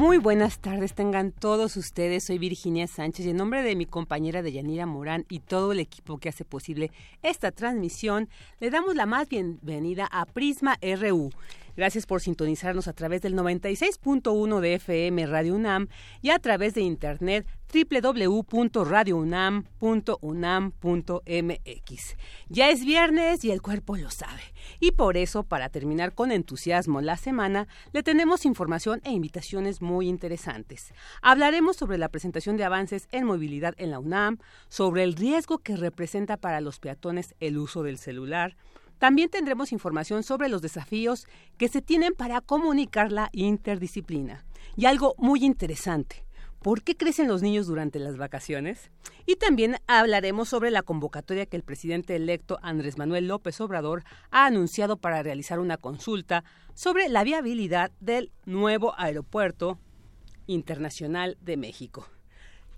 Muy buenas tardes, tengan todos ustedes. Soy Virginia Sánchez y en nombre de mi compañera Deyanira Morán y todo el equipo que hace posible esta transmisión, le damos la más bienvenida a Prisma RU. Gracias por sintonizarnos a través del 96.1 de FM Radio UNAM y a través de internet www.radiounam.unam.mx. Ya es viernes y el cuerpo lo sabe. Y por eso, para terminar con entusiasmo la semana, le tenemos información e invitaciones muy interesantes. Hablaremos sobre la presentación de avances en movilidad en la UNAM, sobre el riesgo que representa para los peatones el uso del celular, también tendremos información sobre los desafíos que se tienen para comunicar la interdisciplina. Y algo muy interesante, ¿por qué crecen los niños durante las vacaciones? Y también hablaremos sobre la convocatoria que el presidente electo Andrés Manuel López Obrador ha anunciado para realizar una consulta sobre la viabilidad del nuevo aeropuerto internacional de México.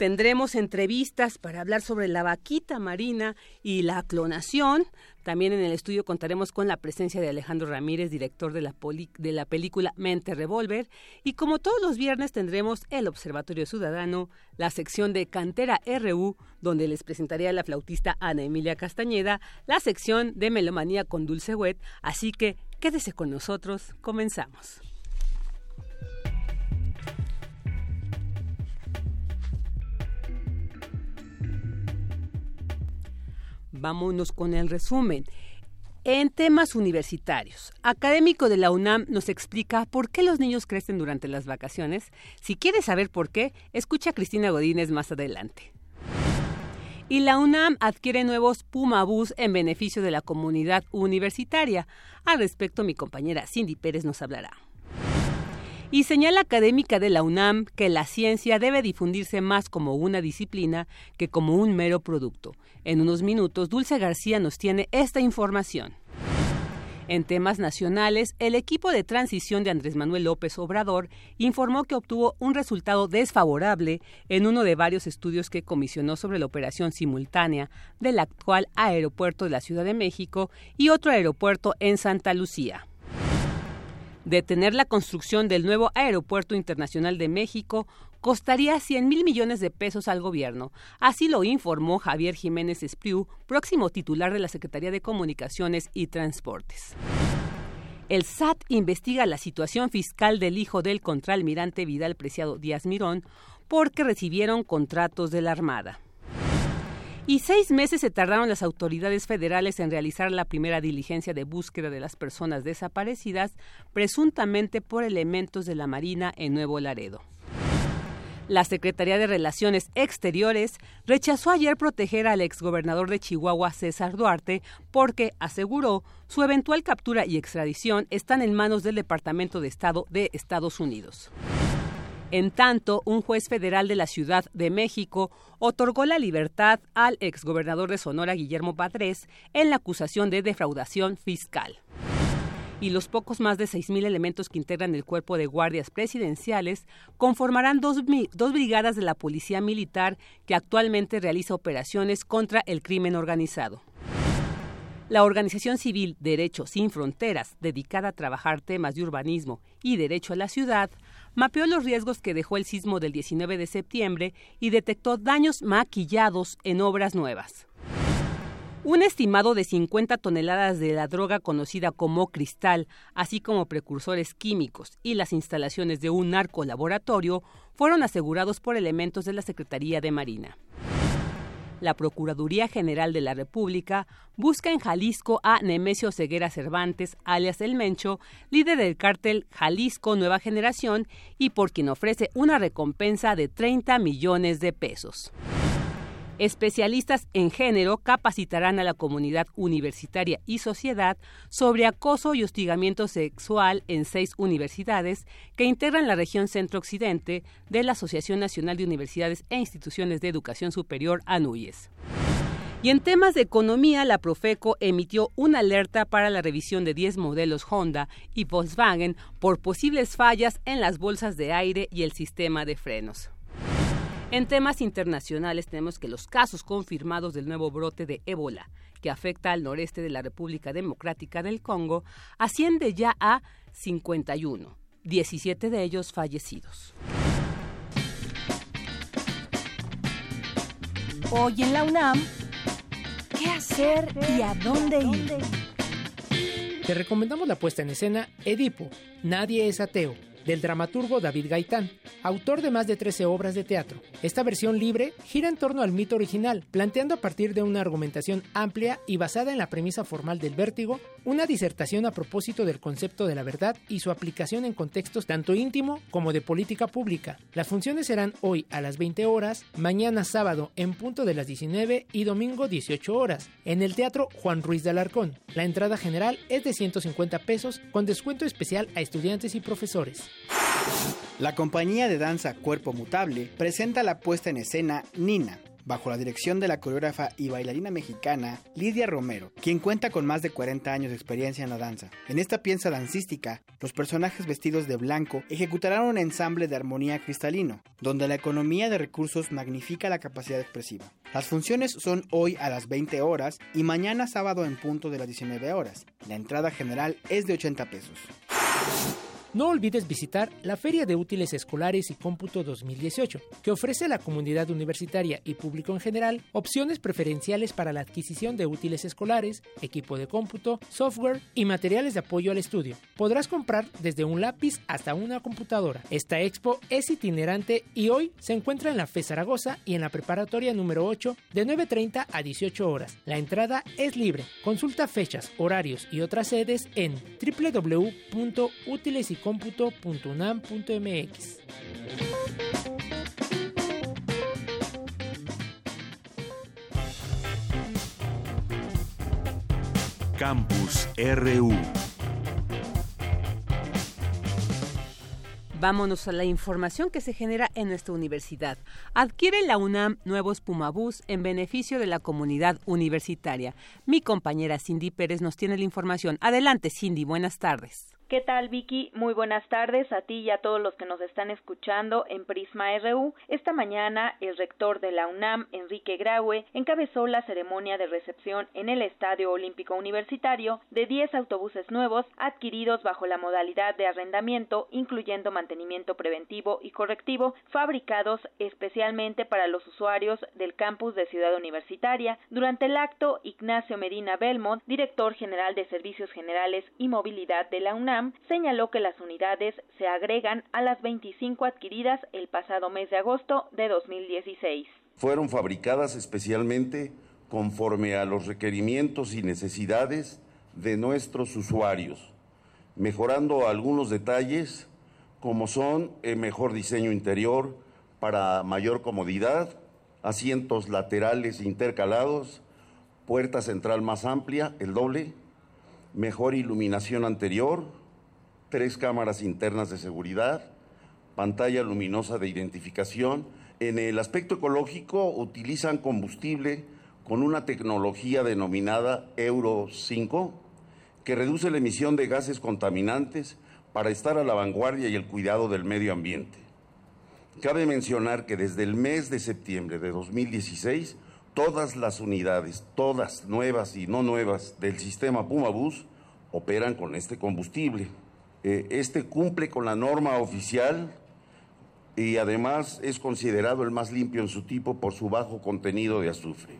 Tendremos entrevistas para hablar sobre la vaquita marina y la clonación. También en el estudio contaremos con la presencia de Alejandro Ramírez, director de la, de la película Mente Revolver. Y como todos los viernes tendremos el Observatorio Ciudadano, la sección de Cantera RU, donde les presentaré a la flautista Ana Emilia Castañeda, la sección de Melomanía con Dulce Wet. Así que quédese con nosotros, comenzamos. Vámonos con el resumen. En temas universitarios, académico de la UNAM nos explica por qué los niños crecen durante las vacaciones. Si quieres saber por qué, escucha a Cristina Godínez más adelante. Y la UNAM adquiere nuevos Puma Bus en beneficio de la comunidad universitaria. Al respecto, mi compañera Cindy Pérez nos hablará y señala académica de la UNAM que la ciencia debe difundirse más como una disciplina que como un mero producto. En unos minutos, Dulce García nos tiene esta información. En temas nacionales, el equipo de transición de Andrés Manuel López Obrador informó que obtuvo un resultado desfavorable en uno de varios estudios que comisionó sobre la operación simultánea del actual aeropuerto de la Ciudad de México y otro aeropuerto en Santa Lucía detener la construcción del nuevo Aeropuerto Internacional de México costaría 100 mil millones de pesos al gobierno. Así lo informó Javier Jiménez Espriu, próximo titular de la Secretaría de Comunicaciones y Transportes. El SAT investiga la situación fiscal del hijo del contraalmirante Vidal Preciado Díaz Mirón porque recibieron contratos de la Armada y seis meses se tardaron las autoridades federales en realizar la primera diligencia de búsqueda de las personas desaparecidas, presuntamente por elementos de la Marina en Nuevo Laredo. La Secretaría de Relaciones Exteriores rechazó ayer proteger al exgobernador de Chihuahua, César Duarte, porque, aseguró, su eventual captura y extradición están en manos del Departamento de Estado de Estados Unidos. En tanto, un juez federal de la Ciudad de México otorgó la libertad al exgobernador de Sonora, Guillermo Padres, en la acusación de defraudación fiscal. Y los pocos más de 6.000 elementos que integran el cuerpo de guardias presidenciales conformarán dos, dos brigadas de la Policía Militar que actualmente realiza operaciones contra el crimen organizado. La organización civil Derecho Sin Fronteras, dedicada a trabajar temas de urbanismo y derecho a la ciudad, mapeó los riesgos que dejó el sismo del 19 de septiembre y detectó daños maquillados en obras nuevas. Un estimado de 50 toneladas de la droga conocida como cristal, así como precursores químicos y las instalaciones de un narcolaboratorio fueron asegurados por elementos de la Secretaría de Marina. La Procuraduría General de la República busca en Jalisco a Nemesio Ceguera Cervantes, alias El Mencho, líder del cártel Jalisco Nueva Generación y por quien ofrece una recompensa de 30 millones de pesos. Especialistas en género capacitarán a la comunidad universitaria y sociedad sobre acoso y hostigamiento sexual en seis universidades que integran la región centro-occidente de la Asociación Nacional de Universidades e Instituciones de Educación Superior, ANUYES. Y en temas de economía, la Profeco emitió una alerta para la revisión de 10 modelos Honda y Volkswagen por posibles fallas en las bolsas de aire y el sistema de frenos. En temas internacionales tenemos que los casos confirmados del nuevo brote de ébola que afecta al noreste de la República Democrática del Congo asciende ya a 51, 17 de ellos fallecidos. Hoy en la UNAM, ¿qué hacer y a dónde ir? Te recomendamos la puesta en escena Edipo, Nadie es ateo del dramaturgo David Gaitán, autor de más de 13 obras de teatro. Esta versión libre gira en torno al mito original, planteando a partir de una argumentación amplia y basada en la premisa formal del vértigo, una disertación a propósito del concepto de la verdad y su aplicación en contextos tanto íntimo como de política pública. Las funciones serán hoy a las 20 horas, mañana sábado en punto de las 19 y domingo 18 horas, en el Teatro Juan Ruiz de Alarcón. La entrada general es de 150 pesos con descuento especial a estudiantes y profesores. La compañía de danza Cuerpo Mutable presenta la puesta en escena Nina, bajo la dirección de la coreógrafa y bailarina mexicana Lidia Romero, quien cuenta con más de 40 años de experiencia en la danza. En esta pieza dancística, los personajes vestidos de blanco ejecutarán un ensamble de armonía cristalino, donde la economía de recursos magnifica la capacidad expresiva. Las funciones son hoy a las 20 horas y mañana sábado en punto de las 19 horas. La entrada general es de 80 pesos. No olvides visitar la Feria de Útiles Escolares y Cómputo 2018, que ofrece a la comunidad universitaria y público en general opciones preferenciales para la adquisición de útiles escolares, equipo de cómputo, software y materiales de apoyo al estudio. Podrás comprar desde un lápiz hasta una computadora. Esta expo es itinerante y hoy se encuentra en la FE Zaragoza y en la preparatoria número 8 de 9.30 a 18 horas. La entrada es libre. Consulta fechas, horarios y otras sedes en www.útilesycómputo.com cómputo.unam.mx. Campus RU. Vámonos a la información que se genera en nuestra universidad. Adquiere la UNAM nuevos Pumabús en beneficio de la comunidad universitaria. Mi compañera Cindy Pérez nos tiene la información. Adelante, Cindy, buenas tardes. ¿Qué tal, Vicky? Muy buenas tardes a ti y a todos los que nos están escuchando en Prisma RU. Esta mañana, el rector de la UNAM, Enrique Graue, encabezó la ceremonia de recepción en el Estadio Olímpico Universitario de 10 autobuses nuevos adquiridos bajo la modalidad de arrendamiento, incluyendo mantenimiento preventivo y correctivo, fabricados especialmente para los usuarios del campus de Ciudad Universitaria. Durante el acto, Ignacio Medina Belmont, director general de Servicios Generales y Movilidad de la UNAM, señaló que las unidades se agregan a las 25 adquiridas el pasado mes de agosto de 2016. Fueron fabricadas especialmente conforme a los requerimientos y necesidades de nuestros usuarios, mejorando algunos detalles como son el mejor diseño interior para mayor comodidad, asientos laterales intercalados, puerta central más amplia, el doble, mejor iluminación anterior, tres cámaras internas de seguridad, pantalla luminosa de identificación. En el aspecto ecológico utilizan combustible con una tecnología denominada Euro 5 que reduce la emisión de gases contaminantes para estar a la vanguardia y el cuidado del medio ambiente. Cabe mencionar que desde el mes de septiembre de 2016, todas las unidades, todas nuevas y no nuevas del sistema Pumabus, operan con este combustible. Eh, este cumple con la norma oficial y además es considerado el más limpio en su tipo por su bajo contenido de azufre.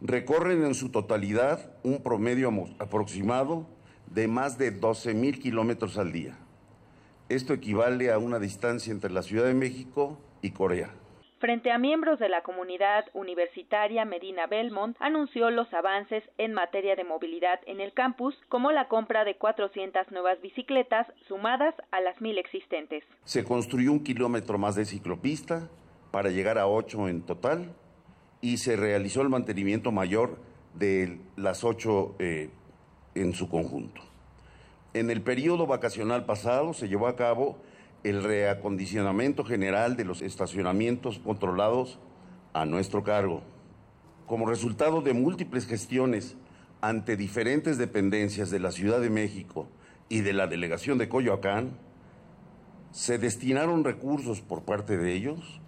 Recorren en su totalidad un promedio aproximado de más de 12 mil kilómetros al día. Esto equivale a una distancia entre la Ciudad de México y Corea. Frente a miembros de la comunidad universitaria, Medina Belmont anunció los avances en materia de movilidad en el campus, como la compra de 400 nuevas bicicletas sumadas a las mil existentes. Se construyó un kilómetro más de ciclopista para llegar a ocho en total y se realizó el mantenimiento mayor de las ocho eh, en su conjunto. En el periodo vacacional pasado se llevó a cabo el reacondicionamiento general de los estacionamientos controlados a nuestro cargo. Como resultado de múltiples gestiones ante diferentes dependencias de la Ciudad de México y de la delegación de Coyoacán, se destinaron recursos por parte de ellos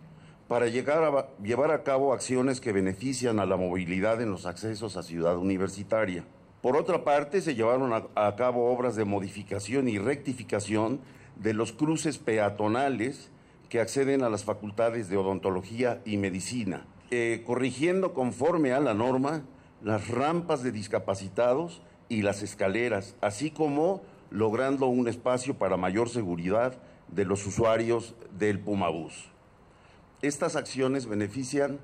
para llevar a cabo acciones que benefician a la movilidad en los accesos a Ciudad Universitaria. Por otra parte, se llevaron a, cabo obras de modificación y rectificación de los cruces peatonales que acceden a las facultades de odontología y medicina, eh, corrigiendo conforme a la norma las rampas de discapacitados y las escaleras, así como logrando un espacio para mayor seguridad de los usuarios del Pumabús. Estas acciones benefician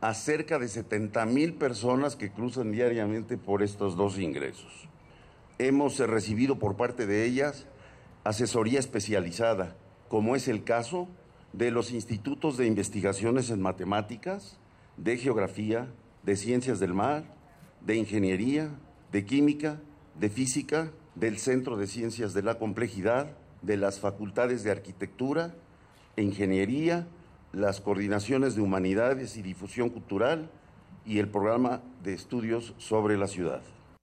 a cerca de 70 mil personas que cruzan diariamente por estos dos ingresos. Hemos recibido por parte de ellas asesoría especializada, como es el caso de los institutos de investigaciones en matemáticas, de geografía, de ciencias del mar, de ingeniería, de química, de física, del Centro de Ciencias de la Complejidad, de las facultades de arquitectura e ingeniería, las coordinaciones de humanidades y difusión cultural y el programa de estudios sobre la ciudad.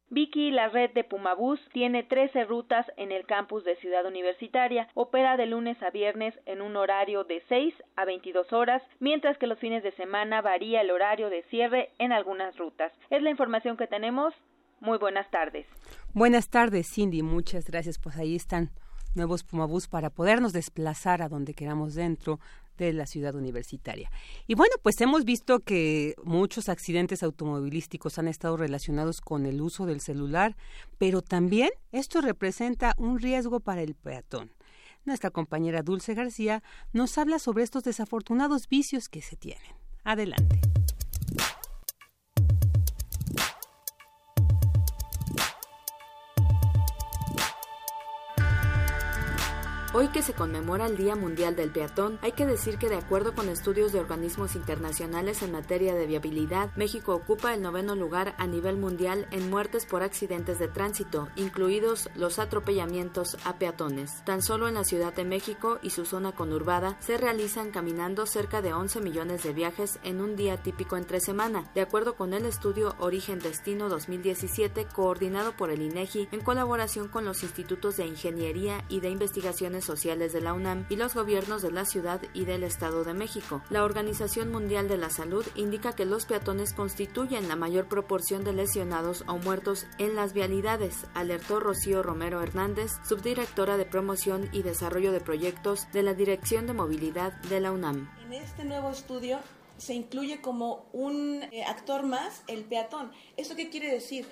Vicky, la red de Pumabús, tiene 13 rutas en el campus de Ciudad Universitaria. Opera de lunes a viernes en un horario de 6 a 22 horas, mientras que los fines de semana varía el horario de cierre en algunas rutas. Es la información que tenemos. Muy buenas tardes. Buenas tardes, Cindy. Muchas gracias. Pues ahí están nuevos Pumabús para podernos desplazar a donde queramos dentro de la ciudad universitaria. Y bueno, pues hemos visto que muchos accidentes automovilísticos han estado relacionados con el uso del celular, pero también esto representa un riesgo para el peatón. Nuestra compañera Dulce García nos habla sobre estos desafortunados vicios que se tienen. Adelante. Hoy que se conmemora el Día Mundial del Peatón, hay que decir que de acuerdo con estudios de organismos internacionales en materia de viabilidad, México ocupa el noveno lugar a nivel mundial en muertes por accidentes de tránsito, incluidos los atropellamientos a peatones. Tan solo en la Ciudad de México y su zona conurbada se realizan caminando cerca de 11 millones de viajes en un día típico entre semana, de acuerdo con el estudio Origen Destino 2017 coordinado por el INEGI en colaboración con los institutos de ingeniería y de investigaciones sociales de la UNAM y los gobiernos de la ciudad y del Estado de México. La Organización Mundial de la Salud indica que los peatones constituyen la mayor proporción de lesionados o muertos en las vialidades, alertó Rocío Romero Hernández, subdirectora de promoción y desarrollo de proyectos de la Dirección de Movilidad de la UNAM. En este nuevo estudio se incluye como un eh, actor más el peatón. ¿Esto qué quiere decir?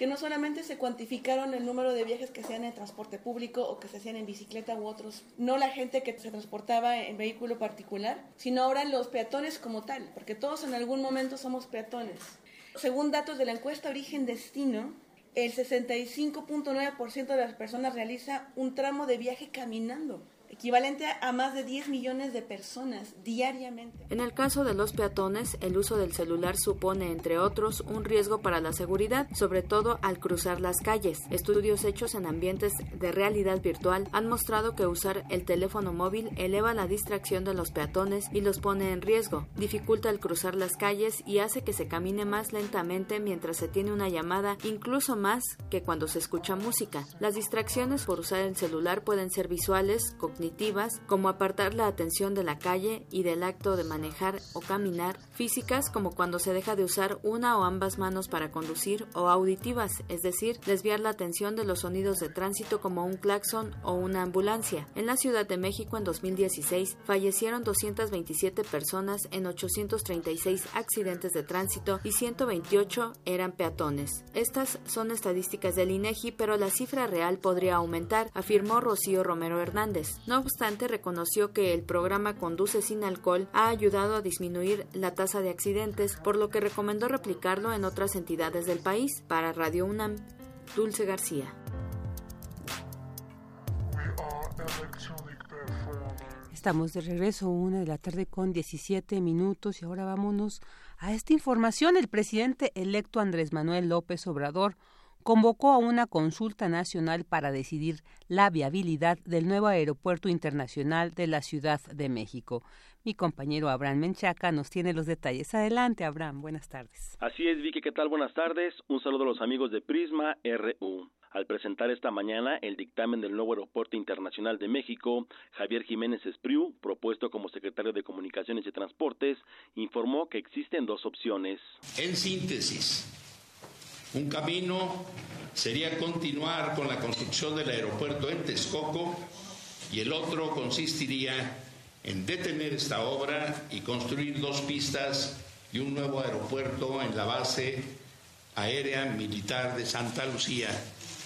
Que no solamente se cuantificaron el número de viajes que se hacían en transporte público o que se hacían en bicicleta u otros, no la gente que se transportaba en vehículo particular, sino ahora los peatones como tal, porque todos en algún momento somos peatones. Según datos de la encuesta Origen Destino, el 65.9% de las personas realiza un tramo de viaje caminando equivalente a más de 10 millones de personas diariamente. En el caso de los peatones, el uso del celular supone, entre otros, un riesgo para la seguridad, sobre todo al cruzar las calles. Estudios hechos en ambientes de realidad virtual han mostrado que usar el teléfono móvil eleva la distracción de los peatones y los pone en riesgo, dificulta el cruzar las calles y hace que se camine más lentamente mientras se tiene una llamada, incluso más que cuando se escucha música. Las distracciones por usar el celular pueden ser visuales, como apartar la atención de la calle y del acto de manejar o caminar, físicas, como cuando se deja de usar una o ambas manos para conducir, o auditivas, es decir, desviar la atención de los sonidos de tránsito como un claxon o una ambulancia. En la Ciudad de México en 2016 fallecieron 227 personas en 836 accidentes de tránsito y 128 eran peatones. Estas son estadísticas del INEGI, pero la cifra real podría aumentar, afirmó Rocío Romero Hernández No obstante, reconoció que el programa Conduce sin alcohol ha ayudado a disminuir la tasa de accidentes, por lo que recomendó replicarlo en otras entidades del país. Para Radio UNAM, Dulce García. Estamos de regreso, una de la tarde con 17 minutos y ahora vámonos a esta información. El presidente electo Andrés Manuel López Obrador convocó a una consulta nacional para decidir la viabilidad del nuevo aeropuerto internacional de la Ciudad de México. Mi compañero Abraham Menchaca nos tiene los detalles. Adelante, Abraham. Buenas tardes. Así es, Vicky. ¿Qué tal? Buenas tardes. Un saludo a los amigos de Prisma RU. Al presentar esta mañana el dictamen del nuevo Aeropuerto Internacional de México, Javier Jiménez Espriu, propuesto como secretario de Comunicaciones y Transportes, informó que existen dos opciones. En síntesis, un camino sería continuar con la construcción del aeropuerto en Texcoco y el otro consistiría en detener esta obra y construir dos pistas y un nuevo aeropuerto en la base aérea militar de Santa Lucía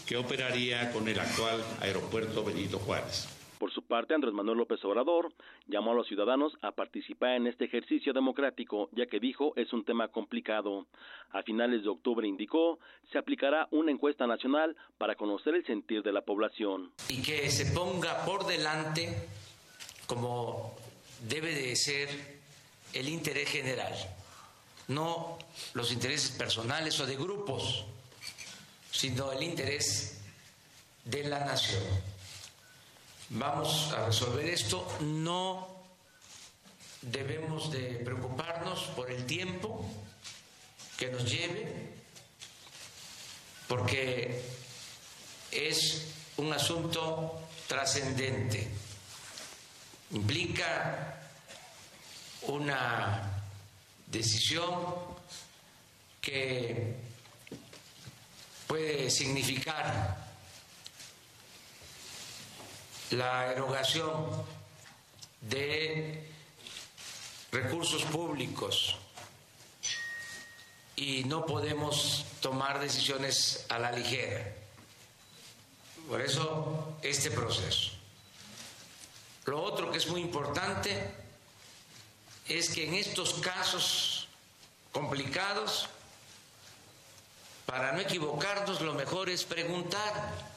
que operaría con el actual aeropuerto Benito Juárez. Por su parte, Andrés Manuel López Obrador llamó a los ciudadanos a participar en este ejercicio democrático, ya que dijo es un tema complicado. A finales de octubre indicó se aplicará una encuesta nacional para conocer el sentir de la población. Y que se ponga por delante, como debe de ser, el interés general, no los intereses personales o de grupos sino el interés de la nación. Vamos a resolver esto, no debemos de preocuparnos por el tiempo que nos lleve, porque es un asunto trascendente, implica una decisión que puede significar la erogación de recursos públicos y no podemos tomar decisiones a la ligera. Por eso este proceso. Lo otro que es muy importante es que en estos casos complicados para no equivocarnos, lo mejor es preguntar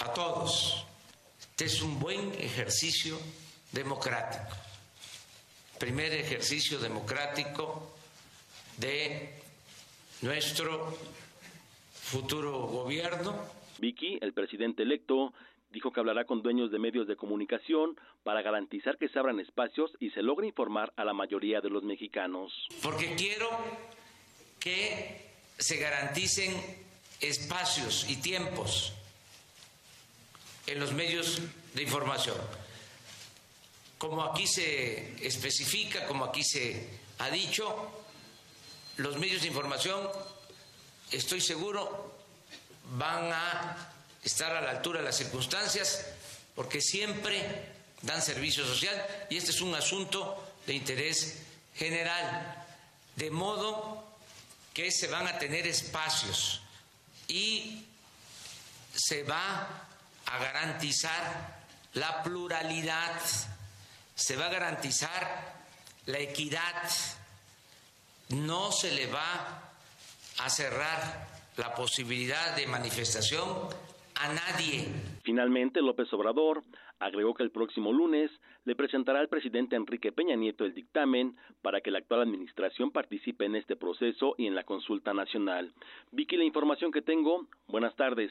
a todos. Este es un buen ejercicio democrático. Primer ejercicio democrático de nuestro futuro gobierno. Vicky, el presidente electo, dijo que hablará con dueños de medios de comunicación para garantizar que se abran espacios y se logre informar a la mayoría de los mexicanos. Porque quiero que se garanticen espacios y tiempos en los medios de información. Como aquí se especifica, como aquí se ha dicho, los medios de información, estoy seguro, van a estar a la altura de las circunstancias, porque siempre dan servicio social y este es un asunto de interés general, de modo que se van a tener espacios y se va a garantizar la pluralidad, se va a garantizar la equidad, no se le va a cerrar la posibilidad de manifestación a nadie. Finalmente, López Obrador agregó que el próximo lunes le presentará al presidente Enrique Peña Nieto el dictamen para que la actual administración participe en este proceso y en la consulta nacional. Vicky, la información que tengo. Buenas tardes.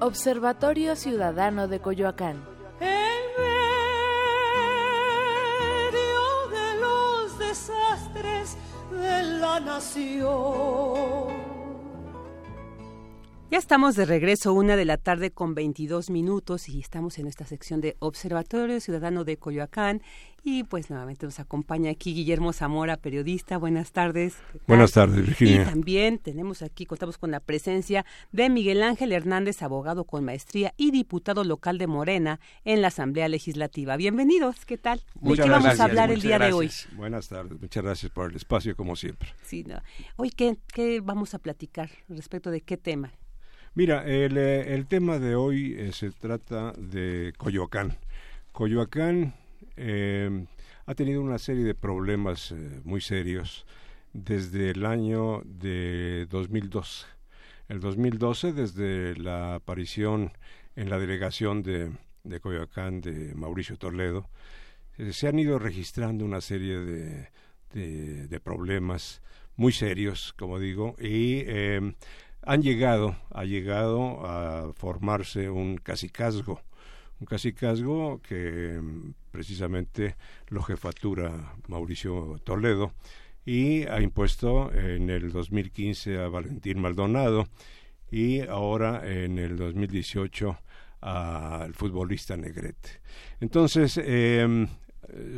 Observatorio Ciudadano de Coyoacán. En medio de los desastres de la nación. Ya estamos de regreso, una de la tarde con 22 minutos y estamos en esta sección de Observatorio Ciudadano de Coyoacán y pues nuevamente nos acompaña aquí Guillermo Zamora, periodista. Buenas tardes. Buenas tardes, Virginia. Y también tenemos aquí, contamos con la presencia de Miguel Ángel Hernández, abogado con maestría y diputado local de Morena en la Asamblea Legislativa. Bienvenidos, ¿qué tal? ¿De qué vamos a hablar el día de hoy? Buenas tardes, muchas gracias por el espacio como siempre. Sí, Hoy, ¿qué, ¿qué vamos a platicar respecto de qué tema? Mira, el, eh, el tema de hoy eh, se trata de Coyoacán. Coyoacán eh, ha tenido una serie de problemas muy serios desde el año de 2012. El 2012, desde la aparición en la delegación de, de Coyoacán de Mauricio Toledo, se han ido registrando una serie de, de, problemas muy serios, como digo, y han llegado, ha llegado a formarse un casicazgo, un casicazgo que mm, precisamente lo jefatura Mauricio Toledo y ha impuesto en el 2015 a Valentín Maldonado y ahora en el 2018 al futbolista Negrete. Entonces, em,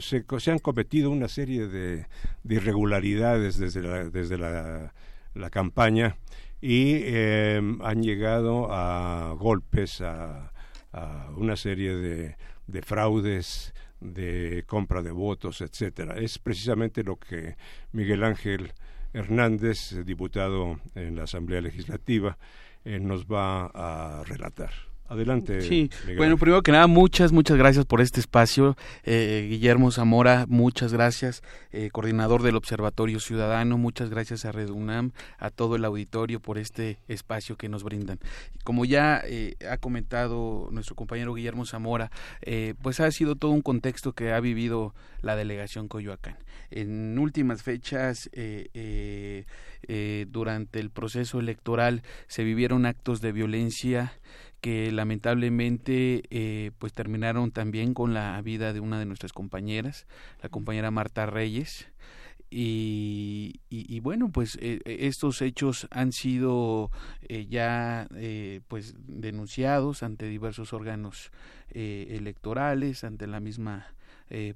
se, han cometido una serie de, irregularidades desde la, desde la, campaña y eh, han llegado a golpes, a, una serie de, de, fraudes, de compra de votos, etcétera. Es precisamente lo que Miguel Ángel Hernández, diputado en la Asamblea Legislativa, eh, nos va a relatar. Adelante. Sí, bueno, primero que nada, muchas, muchas gracias por este espacio. Eh, Guillermo Zamora, muchas gracias, eh, coordinador del Observatorio Ciudadano, muchas gracias a Red UNAM, a todo el auditorio por este espacio que nos brindan. Como ya eh, ha comentado nuestro compañero Guillermo Zamora, pues ha sido todo un contexto que ha vivido la delegación Coyoacán. En últimas fechas, durante el proceso electoral, se vivieron actos de violencia que lamentablemente eh, pues terminaron también con la vida de una de nuestras compañeras, la compañera Marta Reyes. Y, y, bueno pues eh, estos hechos han sido eh, ya pues denunciados ante diversos órganos electorales ante la misma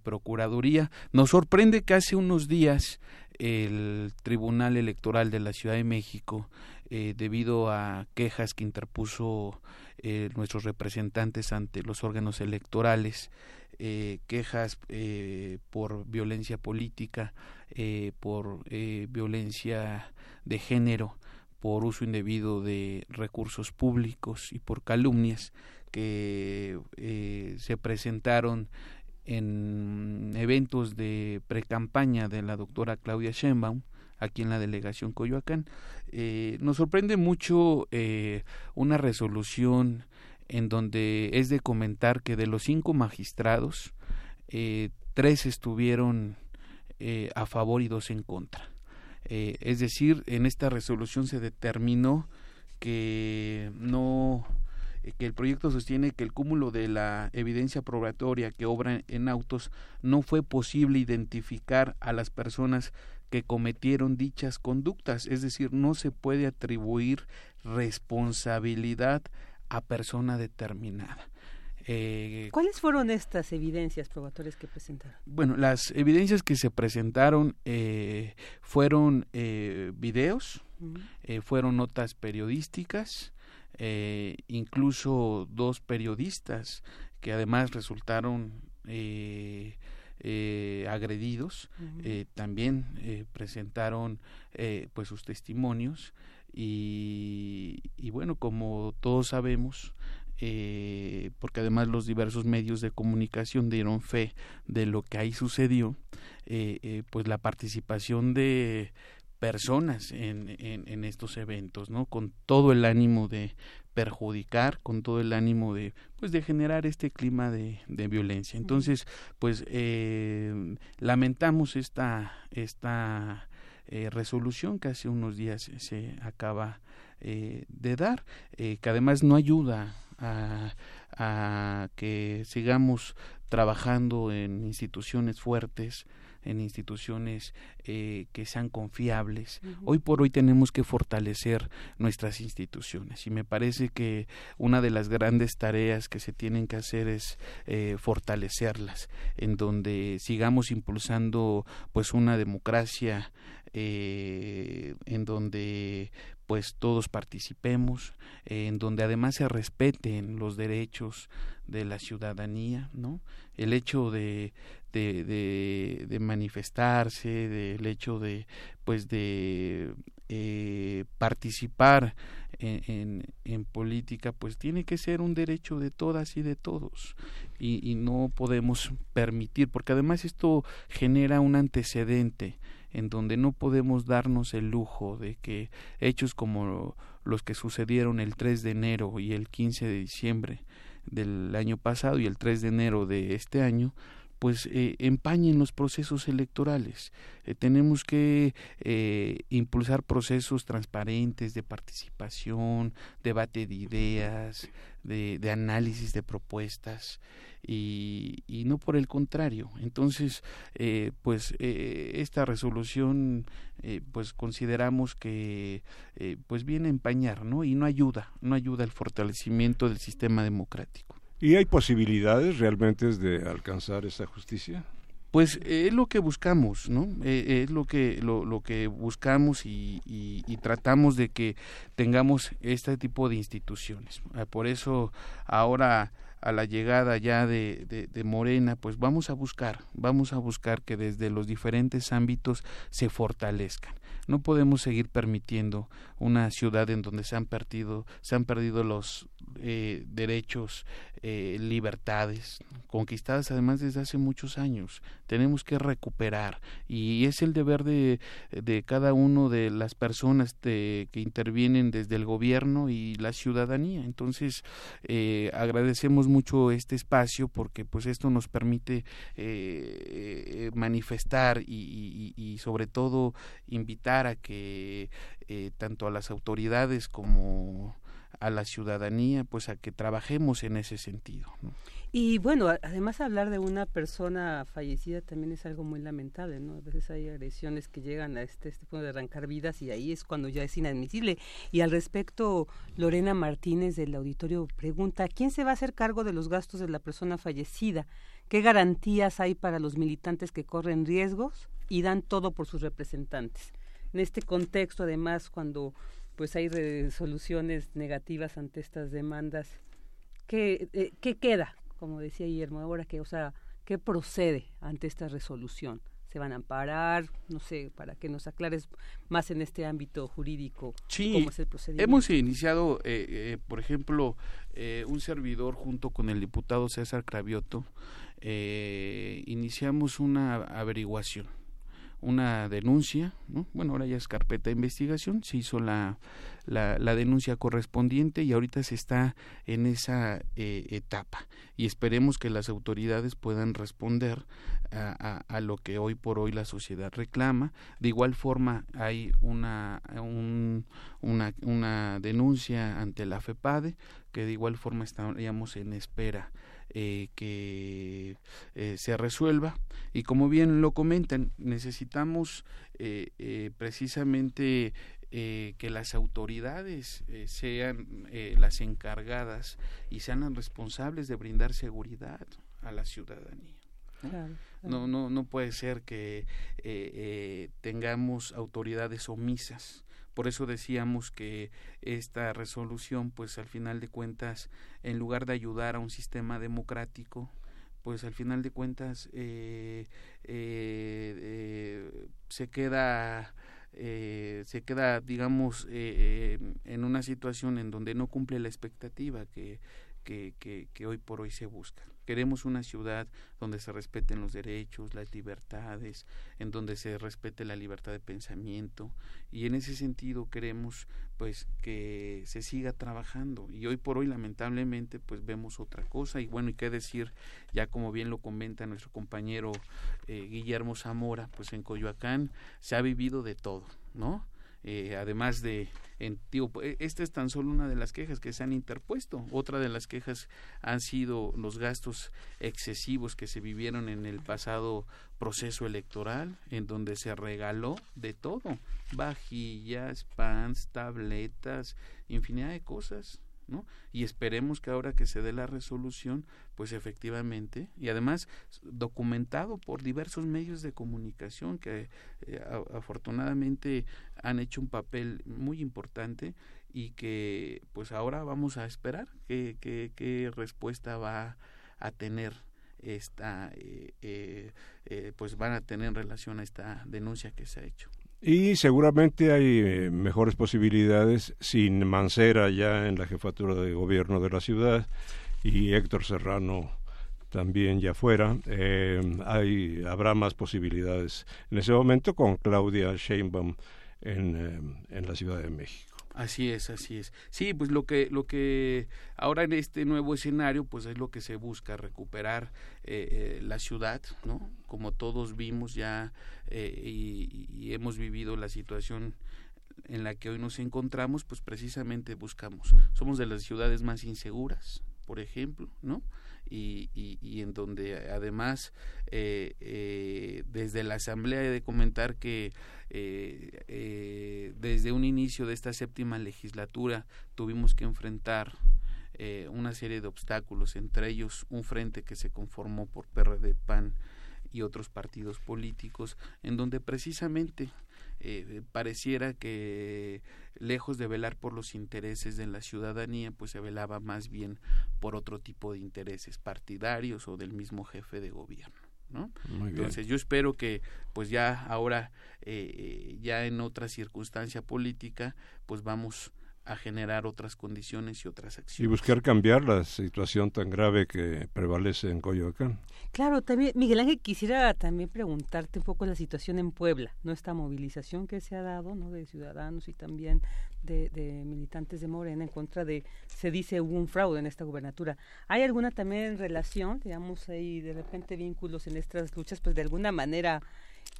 procuraduría nos sorprende que hace unos días el Tribunal Electoral de la Ciudad de México debido a quejas que interpuso eh, nuestros representantes ante los órganos electorales, eh, quejas eh, por violencia política, por violencia de género, por uso indebido de recursos públicos y por calumnias que se presentaron en eventos de precampaña de la doctora Claudia Sheinbaum aquí en la delegación Coyoacán. Eh, nos sorprende mucho eh, una resolución en donde es de comentar que de los cinco magistrados, eh, tres estuvieron a favor y dos en contra. es decir, en esta resolución se determinó que no que el proyecto sostiene que el cúmulo de la evidencia probatoria que obra en autos no fue posible identificar a las personas que cometieron dichas conductas, es decir, no se puede atribuir responsabilidad a persona determinada. Eh, ¿Cuáles fueron estas evidencias probatorias que presentaron? Bueno, las evidencias que se presentaron eh, fueron eh, videos, fueron notas periodísticas, incluso dos periodistas que además resultaron eh, agredidos eh, también eh, presentaron pues sus testimonios y, y, bueno como todos sabemos porque además los diversos medios de comunicación dieron fe de lo que ahí sucedió pues la participación de personas en, en, en, estos eventos, ¿no? Con todo el ánimo de perjudicar con todo el ánimo de pues de generar este clima de, de violencia. Entonces pues eh, lamentamos esta esta eh, resolución que hace unos días se acaba eh, de dar, eh, que además no ayuda a, a que sigamos trabajando en instituciones fuertes, en instituciones eh, que sean confiables. Hoy por hoy tenemos que fortalecer nuestras instituciones y me parece que una de las grandes tareas que se tienen que hacer es eh, fortalecerlas, en donde sigamos impulsando pues una democracia eh, en donde pues todos participemos, en donde además se respeten los derechos de la ciudadanía, ¿no? El hecho de, de, de, manifestarse, del hecho de, pues de eh, participar en, en, política, pues tiene que ser un derecho de todas y de todos. Y, y no podemos permitir, porque además esto genera un antecedente en donde no podemos darnos el lujo de que hechos como los que sucedieron el 3 de enero y el 15 de diciembre del año pasado y el 3 de enero de este año pues eh, empañen los procesos electorales. Eh, tenemos que eh, impulsar procesos transparentes de participación, debate de ideas, de, análisis de propuestas y, no por el contrario. Entonces, eh, pues esta resolución, pues consideramos que pues viene a empañar, ¿no? Y no ayuda, no ayuda al fortalecimiento del sistema democrático. ¿Y hay posibilidades realmente de alcanzar esa justicia? Pues es lo que buscamos, ¿no? es lo que lo, lo que buscamos y, tratamos de que tengamos este tipo de instituciones. Ah, por eso ahora a la llegada ya de, de, de, Morena, pues vamos a buscar, vamos a buscar que desde los diferentes ámbitos se fortalezcan. No podemos seguir permitiendo una ciudad en donde se han perdido, se han perdido los eh, derechos, eh, libertades conquistadas además desde hace muchos años. Tenemos que recuperar y es el deber de, de cada uno de las personas que intervienen desde el gobierno y la ciudadanía. Entonces eh, agradecemos mucho este espacio porque pues esto nos permite eh, manifestar y, y, y, sobre todo invitar a que eh, tanto a las autoridades como a la ciudadanía, pues a que trabajemos en ese sentido. Y bueno, además hablar de una persona fallecida también es algo muy lamentable, ¿no? A veces hay agresiones que llegan a este, este punto de arrancar vidas y ahí es cuando ya es inadmisible. Y al respecto, Lorena Martínez del auditorio pregunta, ¿quién se va a hacer cargo de los gastos de la persona fallecida? ¿Qué garantías hay para los militantes que corren riesgos y dan todo por sus representantes? En este contexto, además, cuando pues hay resoluciones negativas ante estas demandas, ¿qué, eh, ¿qué queda? Como decía Guillermo, ahora que, o sea, ¿qué procede ante esta resolución? se van a amparar, no sé, para que nos aclares más en este ámbito jurídico sí, cómo es el procedimiento. Hemos iniciado, eh, eh, por ejemplo, eh, un servidor junto con el diputado César Cravioto, eh, iniciamos una averiguación una denuncia, ¿no? bueno, ahora ya es carpeta de investigación, se hizo la, la, la denuncia correspondiente y ahorita se está en esa eh, etapa y esperemos que las autoridades puedan responder a, a, lo que hoy por hoy la sociedad reclama. De igual forma hay una, un, una, una denuncia ante la FEPADE que de igual forma estaríamos en espera eh, que eh, se resuelva. Y como bien lo comentan necesitamos eh, eh precisamente eh, que las autoridades sean las encargadas y sean las responsables de brindar seguridad a la ciudadanía. Claro, no no no puede ser que tengamos autoridades omisas por eso decíamos que esta resolución, pues al final de cuentas, en lugar de ayudar a un sistema democrático, pues al final de cuentas eh, eh, eh, se queda eh, se queda digamos eh, en una situación en donde no cumple la expectativa que, que hoy por hoy se busca Queremos una ciudad donde se respeten los derechos, las libertades, en donde se respete la libertad de pensamiento y en ese sentido queremos pues que se siga trabajando y hoy por hoy lamentablemente pues vemos otra cosa y bueno y qué decir ya como bien lo comenta nuestro compañero eh, Guillermo Zamora pues en Coyoacán se ha vivido de todo, ¿no? Eh, además de, en, e, esta es tan solo una de las quejas que se han interpuesto. Otra de las quejas han sido los gastos excesivos que se vivieron en el pasado proceso electoral, en donde se regaló de todo, vajillas, pans, tabletas, infinidad de cosas. ¿No? Y esperemos que ahora que se dé la resolución, pues efectivamente, y además documentado por diversos medios de comunicación que eh, afortunadamente han hecho un papel muy importante y que pues ahora vamos a esperar qué, qué, respuesta va a tener esta eh, eh, pues van a tener en relación a esta denuncia que se ha hecho. Y seguramente hay eh, mejores posibilidades sin Mancera ya en la jefatura de gobierno de la ciudad y Héctor Serrano también ya fuera. Eh, hay, habrá más posibilidades en ese momento con Claudia Sheinbaum en, eh, en la Ciudad de México. Así es, así es. Sí, pues lo que lo que ahora en este nuevo escenario, pues es lo que se busca recuperar eh, eh, la ciudad, ¿no? Como todos vimos ya eh, y, hemos vivido la situación en la que hoy nos encontramos, pues precisamente buscamos. Somos de las ciudades más inseguras, por ejemplo, ¿no? Y, y, en donde además desde la asamblea he de comentar que eh, eh, desde un inicio de esta séptima legislatura tuvimos que enfrentar eh, una serie de obstáculos, entre ellos un frente que se conformó por PRD, PAN y otros partidos políticos, en donde precisamente eh, pareciera que lejos de velar por los intereses de la ciudadanía, pues se velaba más bien por otro tipo de intereses partidarios o del mismo jefe de gobierno. Entonces yo espero que pues ya ahora, eh, ya en otra circunstancia política, pues vamos a generar otras condiciones y otras acciones. Y buscar cambiar la situación tan grave que prevalece en Coyoacán. Claro, también, Miguel Ángel, quisiera también preguntarte un poco la situación en Puebla, ¿no? Esta movilización que se ha dado, ¿no? De ciudadanos y también de, de militantes de Morena en contra de, se dice, hubo un fraude en esta gubernatura. ¿Hay alguna también relación, digamos, ahí de repente vínculos en estas luchas? Pues de alguna manera,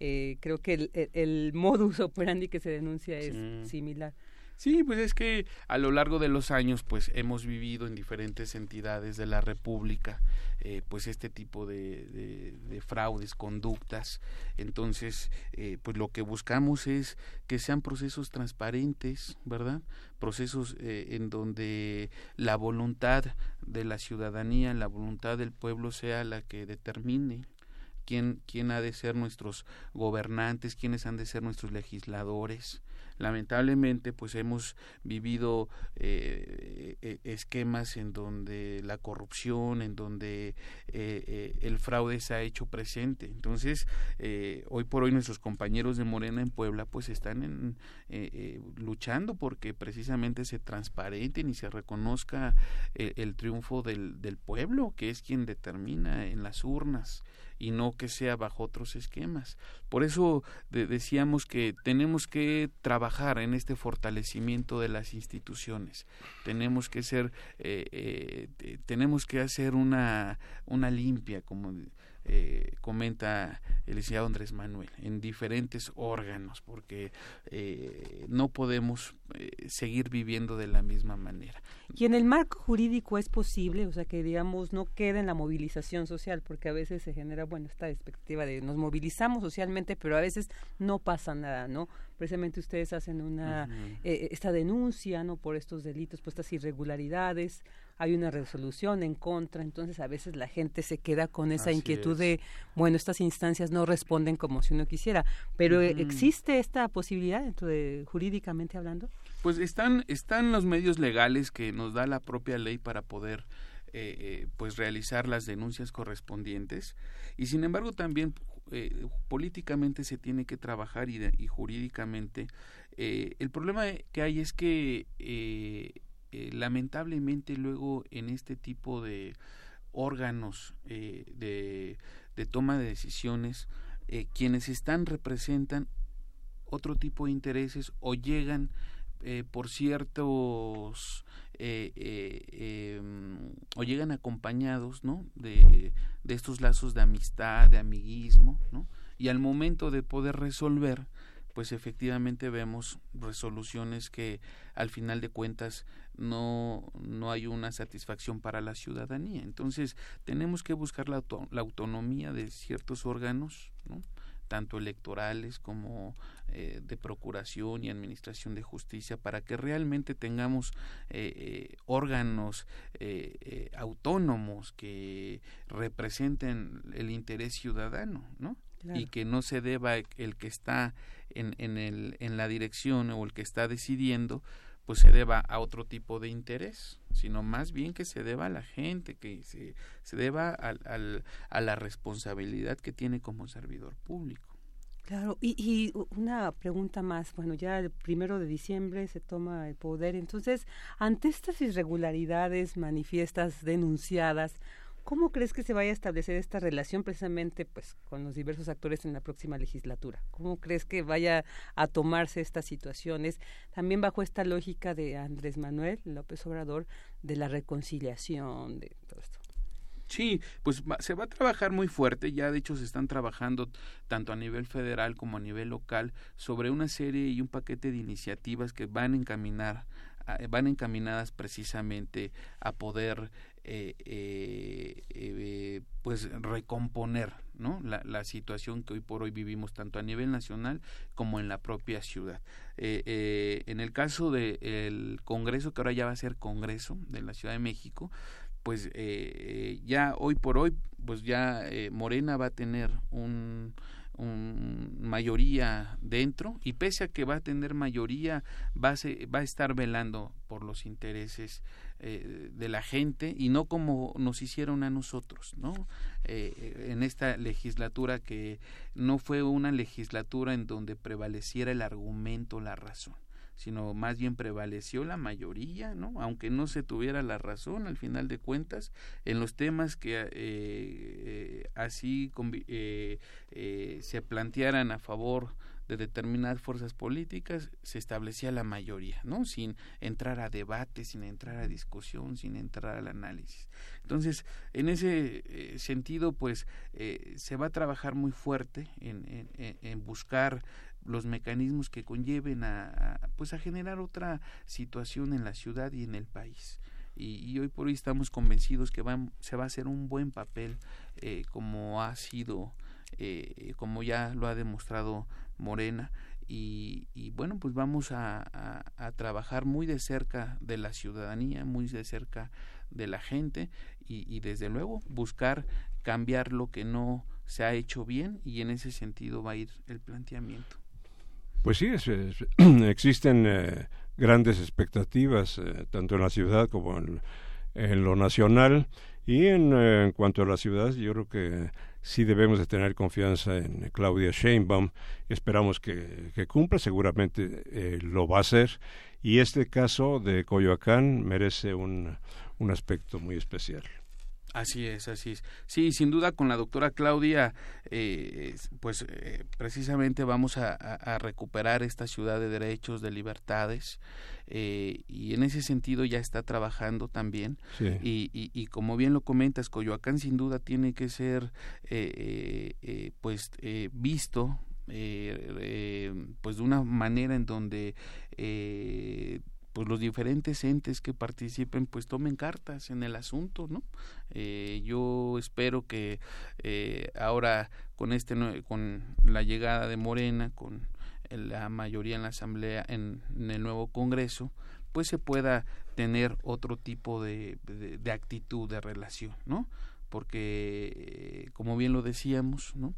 eh, creo que el, el, modus operandi que se denuncia es similar. Sí, pues es que a lo largo de los años, pues hemos vivido en diferentes entidades de la República, eh, pues este tipo de, de, fraudes, conductas. Entonces, eh, pues lo que buscamos es que sean procesos transparentes, ¿verdad? Procesos eh, en donde la voluntad de la ciudadanía, la voluntad del pueblo sea la que determine quién, quién ha de ser nuestros gobernantes, quiénes han de ser nuestros legisladores lamentablemente pues hemos vivido eh, eh, esquemas en donde la corrupción en donde eh, el fraude se ha hecho presente. Entonces hoy por hoy nuestros compañeros de Morena en Puebla pues están luchando porque precisamente se transparenten y se reconozca el, triunfo del pueblo que es quien determina en las urnas y no que sea bajo otros esquemas. Por eso decíamos que tenemos que trabajar en este fortalecimiento de las instituciones. Tenemos que ser, eh, eh, tenemos que hacer una, una limpia, como eh, comenta el licenciado Andrés Manuel, en diferentes órganos, porque eh, no podemos eh, seguir viviendo de la misma manera. Y en el marco jurídico es posible, o sea, que digamos no quede en la movilización social, porque a veces se genera, bueno, esta perspectiva de nos movilizamos socialmente, pero a veces no pasa nada, ¿no? Precisamente ustedes hacen una, esta denuncia, ¿no? Por estos delitos, por estas irregularidades, hay una resolución en contra, entonces a veces la gente se queda con esa inquietud de, bueno, estas instancias no responden como si uno quisiera, pero ¿existe esta posibilidad dentro de jurídicamente hablando? Pues están, están los medios legales que nos da la propia ley para poder eh, eh, pues realizar las denuncias correspondientes. Y sin embargo también eh, políticamente se tiene que trabajar y, y jurídicamente el problema que hay es que eh, lamentablemente luego en este tipo de órganos eh, de, de, toma de decisiones, eh, quienes están representan otro tipo de intereses o llegan por ciertos em, o llegan acompañados ¿no? de, de, estos lazos de amistad, de amiguismo, ¿no? y al momento de poder resolver, pues efectivamente vemos resoluciones que al final de cuentas no, no hay una satisfacción para la ciudadanía. Entonces tenemos que buscar la, la autonomía de ciertos órganos, ¿no? tanto electorales como eh, de procuración y administración de justicia, para que realmente tengamos eh, eh, órganos autónomos que representen el interés ciudadano, ¿no? Y que no se deba el que está en, en, el, en la dirección o el que está decidiendo, pues se deba a otro tipo de interés, sino más bien que se deba a la gente, que se, se deba al, a la responsabilidad que tiene como servidor público. Claro, y, y, una pregunta más, bueno, ya el primero de diciembre se toma el poder, entonces, ante estas irregularidades manifiestas, denunciadas, ¿Cómo crees que se vaya a establecer esta relación precisamente pues con los diversos actores en la próxima legislatura? ¿Cómo crees que vaya a tomarse estas situaciones también bajo esta lógica de Andrés Manuel López Obrador de la reconciliación, de todo esto? Sí, pues se va a trabajar muy fuerte, ya de hecho se están trabajando tanto a nivel federal como a nivel local sobre una serie y un paquete de iniciativas que van encaminar van encaminadas precisamente a poder eh, eh, eh, pues recomponer ¿no? La, la, situación que hoy por hoy vivimos tanto a nivel nacional como en la propia ciudad. en el caso del Congreso, que ahora ya va a ser Congreso de la Ciudad de México, pues ya hoy por hoy, pues ya Morena va a tener un, un, mayoría dentro y pese a que va a tener mayoría va a, va a estar velando por los intereses eh, de la gente y no como nos hicieron a nosotros, ¿no? Eh, en esta legislatura que no fue una legislatura en donde prevaleciera el argumento, la razón sino más bien prevaleció la mayoría, ¿no? Aunque no se tuviera la razón al final de cuentas en los temas que eh, así se plantearan a favor de determinadas fuerzas políticas se establecía la mayoría, ¿no? Sin entrar a debate, sin entrar a discusión, sin entrar al análisis. Entonces, en ese eh, sentido, pues eh, se va a trabajar muy fuerte en, buscar los mecanismos que conlleven a, pues a generar otra situación en la ciudad y en el país. Y, hoy por hoy estamos convencidos que va, se va a hacer un buen papel eh, como ha sido eh, como ya lo ha demostrado Morena. Y, bueno, pues vamos a, trabajar muy de cerca de la ciudadanía, muy de cerca de la gente y, desde luego buscar cambiar lo que no se ha hecho bien y en ese sentido va a ir el planteamiento. Pues sí, existen eh, grandes expectativas, eh, tanto en la ciudad como en, lo nacional. Y en, en, cuanto a la ciudad, yo creo que sí debemos de tener confianza en Claudia Sheinbaum. Esperamos que, cumpla, seguramente eh, lo va a hacer. Y este caso de Coyoacán merece un, un aspecto muy especial. Así es, así es. Sí, sin duda con la doctora Claudia, eh, pues eh, precisamente vamos a, recuperar esta ciudad de derechos, de libertades, eh, y en ese sentido ya está trabajando también. Y, y, como bien lo comentas, Coyoacán sin duda tiene que ser pues visto pues de una manera en donde pues los diferentes entes que participen pues tomen cartas en el asunto no eh, yo espero que eh, ahora con este con la llegada de Morena con la mayoría en la asamblea en, el nuevo Congreso pues se pueda tener otro tipo de, de, actitud de relación no porque eh, como bien lo decíamos no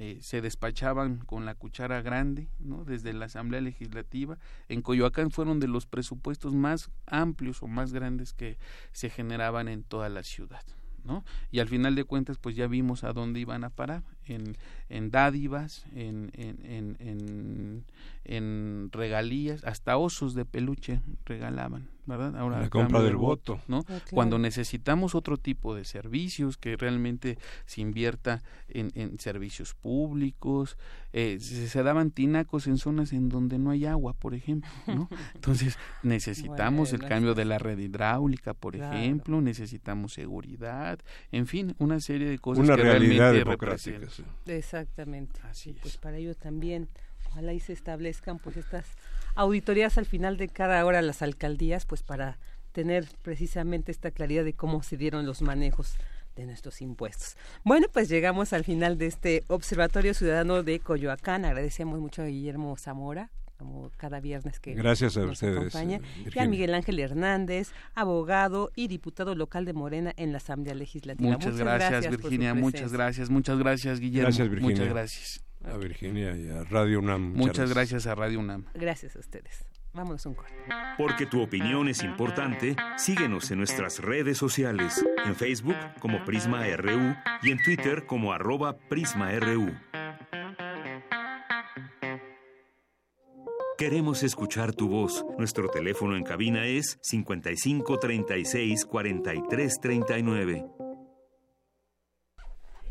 eh, se despachaban con la cuchara grande, ¿no? Desde la Asamblea Legislativa. En Coyoacán fueron de los presupuestos más amplios o más grandes que se generaban en toda la ciudad. ¿no? Y al final de cuentas, pues ya vimos a dónde iban a parar, en, en dádivas, en, en, en, en regalías, hasta osos de peluche regalaban, ¿verdad? Ahora la compra del voto, ¿no? Ah, Cuando necesitamos otro tipo de servicios, que realmente se invierta en, en servicios públicos, eh, se, daban tinacos en zonas en donde no hay agua, por ejemplo, ¿no? Entonces necesitamos el cambio de la red hidráulica, por ejemplo, necesitamos seguridad, en fin, una serie de cosas una que realidad realmente Exactamente. Así pues para ello también ojalá y se establezcan pues estas auditorías al final de cada hora las alcaldías pues para tener precisamente esta claridad de cómo se dieron los manejos de nuestros impuestos. Bueno, pues llegamos al final de este Observatorio Ciudadano de Coyoacán. Agradecemos mucho a Guillermo Zamora, como cada viernes que Gracias a nos ustedes, acompaña, eh, y a Virginia. Miguel Ángel Hernández, abogado y diputado local de Morena en la Asamblea Legislativa. Muchas, gracias, por su Virginia, muchas gracias, muchas gracias Guillermo. Gracias, Virginia. Muchas gracias. A Virginia y a Radio UNAM. Muchas gracias a Radio UNAM. Gracias a ustedes. Vámonos un corte. Porque tu opinión es importante, síguenos en nuestras redes sociales, en Facebook como Prisma RU y en Twitter como arroba PrismaRU. Queremos escuchar tu voz. Nuestro teléfono en cabina es 55 36 43 39.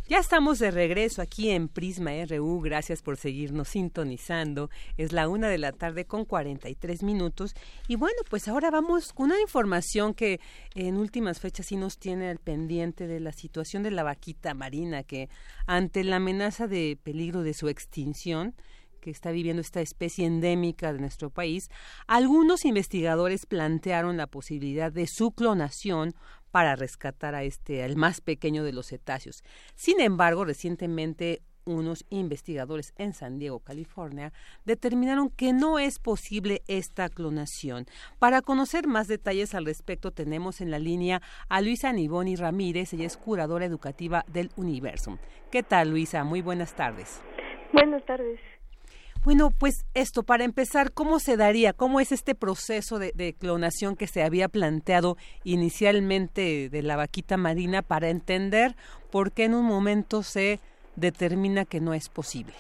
Ya estamos de regreso aquí en Prisma RU. Gracias por seguirnos sintonizando. Es la una de la tarde con 43 minutos. Y bueno, pues ahora vamos con una información que en últimas fechas sí nos tiene al pendiente de la situación de la vaquita marina, que ante la amenaza de peligro de su extinción, que está viviendo esta especie endémica de nuestro país, algunos investigadores plantearon la posibilidad de su clonación para rescatar a este, al más pequeño de los cetáceos. Sin embargo, recientemente unos investigadores en San Diego, California, determinaron que no es posible esta clonación. Para conocer más detalles al respecto, tenemos en la línea a Luisa Niboni Ramírez, ella es curadora educativa del Universum. ¿Qué tal, Luisa? Muy buenas tardes. Buenas tardes. Bueno, pues esto, para empezar, ¿cómo se daría? ¿Cómo es este proceso de, de, clonación que se había planteado inicialmente de la vaquita marina para entender por qué en un momento se determina que no es posible?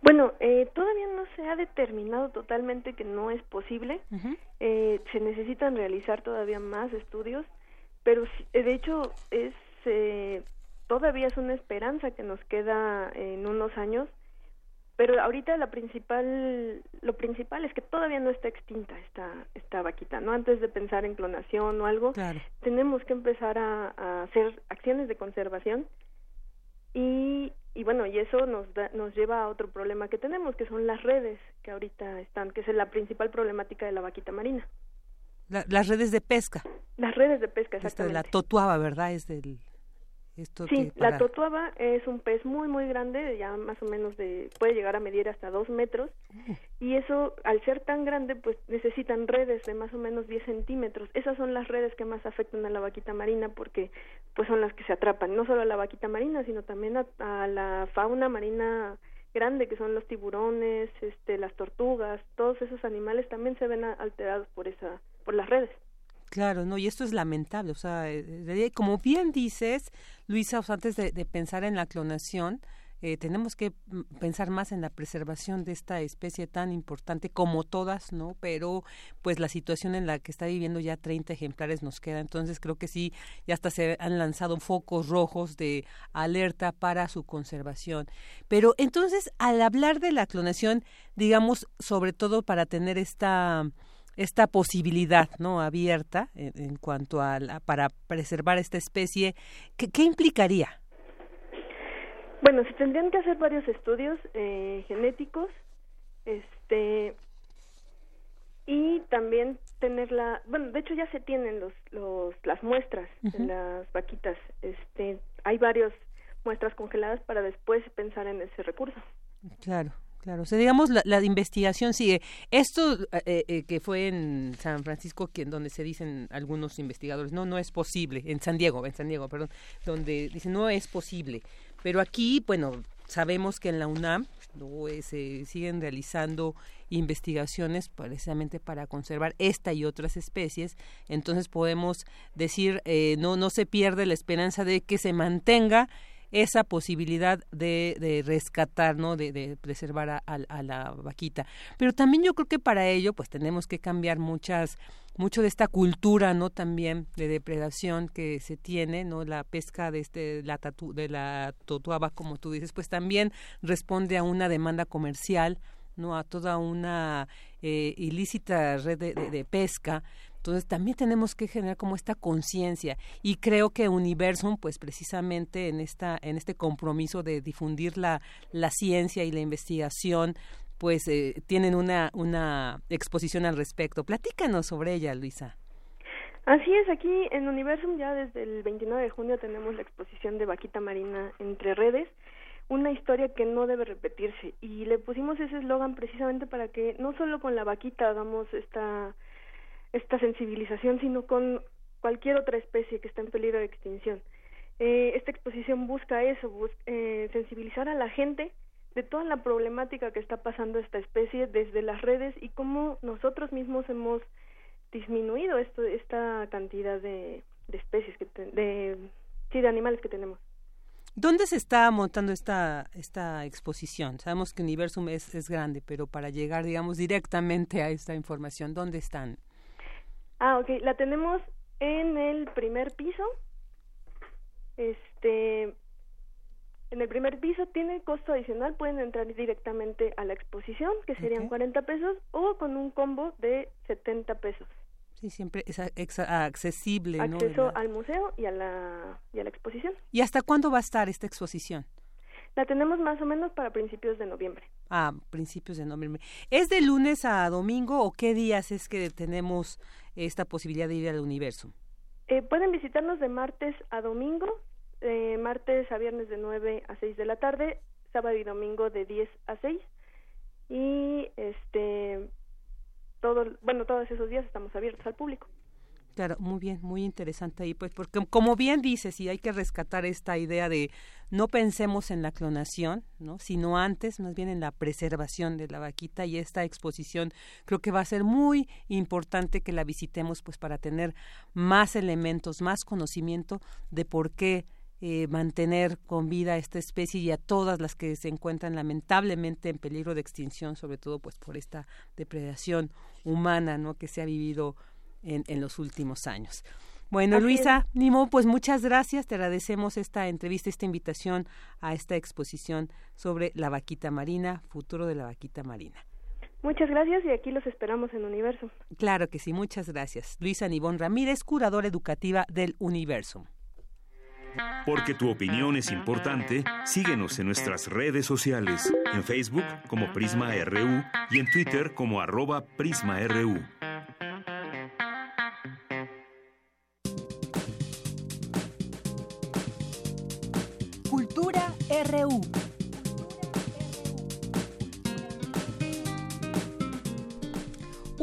Bueno, eh, todavía no se ha determinado totalmente que no es posible. Uh -huh. eh, se necesitan realizar todavía más estudios, pero de hecho es eh, todavía es una esperanza que nos queda en unos años pero ahorita la principal lo principal es que todavía no está extinta esta esta vaquita no antes de pensar en clonación o algo claro. tenemos que empezar a, a, hacer acciones de conservación y y bueno y eso nos da, nos lleva a otro problema que tenemos que son las redes que ahorita están que es la principal problemática de la vaquita marina. La, las redes de pesca. Las redes de pesca exactamente Esta de la totuaba verdad es del esto sí, para... la totuaba es un pez muy muy grande, ya más o menos de puede llegar a medir hasta dos metros uh. y eso al ser tan grande pues necesitan redes de más o menos 10 centímetros. Esas son las redes que más afectan a la vaquita marina porque pues son las que se atrapan, no solo a la vaquita marina sino también a, a la fauna marina grande que son los tiburones, este, las tortugas, todos esos animales también se ven alterados por esa por las redes. Claro, no, y esto es lamentable, o sea, como bien dices, Luisa, o sea, antes de, pensar en la clonación, eh, tenemos que pensar más en la preservación de esta especie tan importante como todas, ¿no? Pero pues la situación en la que está viviendo ya 30 ejemplares nos queda, entonces creo que sí, ya hasta se han lanzado focos rojos de alerta para su conservación. Pero entonces, al hablar de la clonación, digamos, sobre todo para tener esta esta posibilidad no abierta en, en cuanto a la, para preservar esta especie ¿qué, qué implicaría bueno se tendrían que hacer varios estudios eh, genéticos este y también tener la bueno de hecho ya se tienen los, los las muestras uh -huh. de las vaquitas este hay varias muestras congeladas para después pensar en ese recurso. Claro Claro, o sea, digamos, la, la investigación sigue. Esto eh, eh, que fue en San Francisco, que, donde se dicen algunos investigadores, no, no es posible, en San Diego, en San Diego, perdón, donde dicen no es posible. Pero aquí, bueno, sabemos que en la UNAM ¿no? Eh, se siguen realizando investigaciones precisamente para conservar esta y otras especies. Entonces podemos decir, eh, no, no se pierde la esperanza de que se mantenga esa posibilidad de, de rescatar, ¿no? De, de preservar a, a, la vaquita. Pero también yo creo que para ello, pues tenemos que cambiar muchas, mucho de esta cultura, ¿no? También de depredación que se tiene, ¿no? La pesca de este, la tatu, de la totuaba, como tú dices, pues también responde a una demanda comercial, ¿no? A toda una eh, ilícita red de pesca. Entonces también tenemos que generar como esta conciencia y creo que Universum pues precisamente en esta en este compromiso de difundir la, la ciencia y la investigación pues eh, tienen una una exposición al respecto. Platícanos sobre ella, Luisa. Así es, aquí en Universum ya desde el 29 de junio tenemos la exposición de Vaquita Marina entre redes, una historia que no debe repetirse y le pusimos ese eslogan precisamente para que no solo con la vaquita hagamos esta esta sensibilización, sino con cualquier otra especie que está en peligro de extinción. Eh, esta exposición busca eso, eh, sensibilizar a la gente de toda la problemática que está pasando esta especie desde las redes y cómo nosotros mismos hemos disminuido esto, esta cantidad de, especies, que de, sí, de animales que tenemos. ¿Dónde se está montando esta, esta exposición? Sabemos que Universum es, es grande, pero para llegar, digamos, directamente a esta información, ¿dónde están? Ah, ok. La tenemos en el primer piso. Este, en el primer piso tiene costo adicional, pueden entrar directamente a la exposición, que serían 40 pesos, o con un combo de 70 pesos. Sí, siempre es accesible, Acceso al museo y a, la, y a la exposición. ¿Y hasta cuándo va a estar esta exposición? La tenemos más o menos para principios de noviembre. Ah, principios de noviembre. ¿Es de lunes a domingo o qué días es que tenemos esta posibilidad de ir al universo? Eh, pueden visitarnos de martes a domingo, eh, martes a viernes de 9 a 6 de la tarde, sábado y domingo de 10 a 6 y este todo bueno todos esos días estamos abiertos al público. Claro, muy bien, muy interesante ahí, pues, porque como bien dices, y hay que rescatar esta idea de no pensemos en la clonación, ¿no? sino antes, más bien en la preservación de la vaquita y esta exposición creo que va a ser muy importante que la visitemos, pues, para tener más elementos, más conocimiento de por qué eh, mantener con vida esta especie y a todas las que se encuentran lamentablemente en peligro de extinción, sobre todo pues por esta depredación humana, ¿no? Que se ha vivido en, los últimos años. Bueno, Luisa, Nimo, pues muchas gracias. Te agradecemos esta entrevista, esta invitación a esta exposición sobre la vaquita marina, futuro de la vaquita marina. Muchas gracias y aquí los esperamos en Universo. Claro que sí, muchas gracias. Luisa Nibón Ramírez, curadora educativa del Universo. Porque tu opinión es importante, síguenos en nuestras redes sociales, en Facebook como Prisma RU y en Twitter como arroba PrismaRU.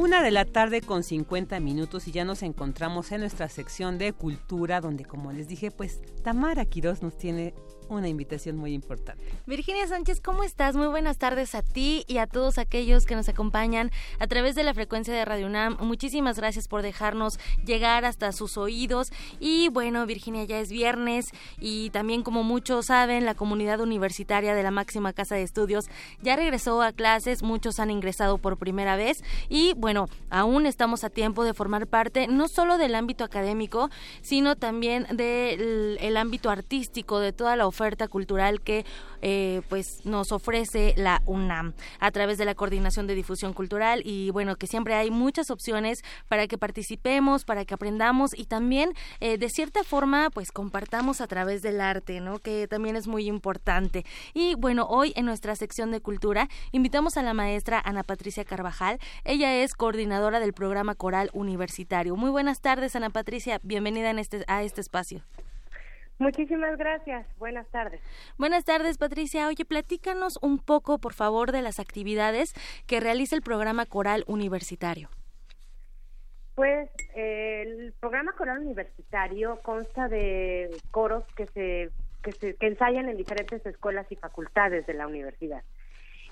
Una de la tarde con 50 minutos y ya nos encontramos en nuestra sección de cultura donde como les dije pues Tamara Quiroz nos tiene una invitación muy importante. Virginia Sánchez, ¿cómo estás? Muy buenas tardes a ti y a todos aquellos que nos acompañan a través de la frecuencia de Radio UNAM. Muchísimas gracias por dejarnos llegar hasta sus oídos. Y bueno, Virginia, ya es viernes y también como muchos saben, la comunidad universitaria de la máxima casa de estudios ya regresó a clases, muchos han ingresado por primera vez y bueno, aún estamos a tiempo de formar parte no solo del ámbito académico, sino también del ámbito artístico, de toda la oferta cultural que eh, pues nos ofrece la UNAM a través de la Coordinación de Difusión Cultural y bueno, que siempre hay muchas opciones para que participemos, para que aprendamos y también eh, de cierta forma pues compartamos a través del arte, ¿no? Que también es muy importante. Y bueno, hoy en nuestra sección de cultura invitamos a la maestra Ana Patricia Carvajal. Ella es coordinadora del programa coral universitario. Muy buenas tardes, Ana Patricia. Bienvenida en este, a este espacio. Muchísimas gracias. Buenas tardes. Buenas tardes, Patricia. Oye, platícanos un poco, por favor, de las actividades que realiza el programa Coral Universitario. Pues el programa Coral Universitario consta de coros que se, que se que ensayan en diferentes escuelas y facultades de la universidad.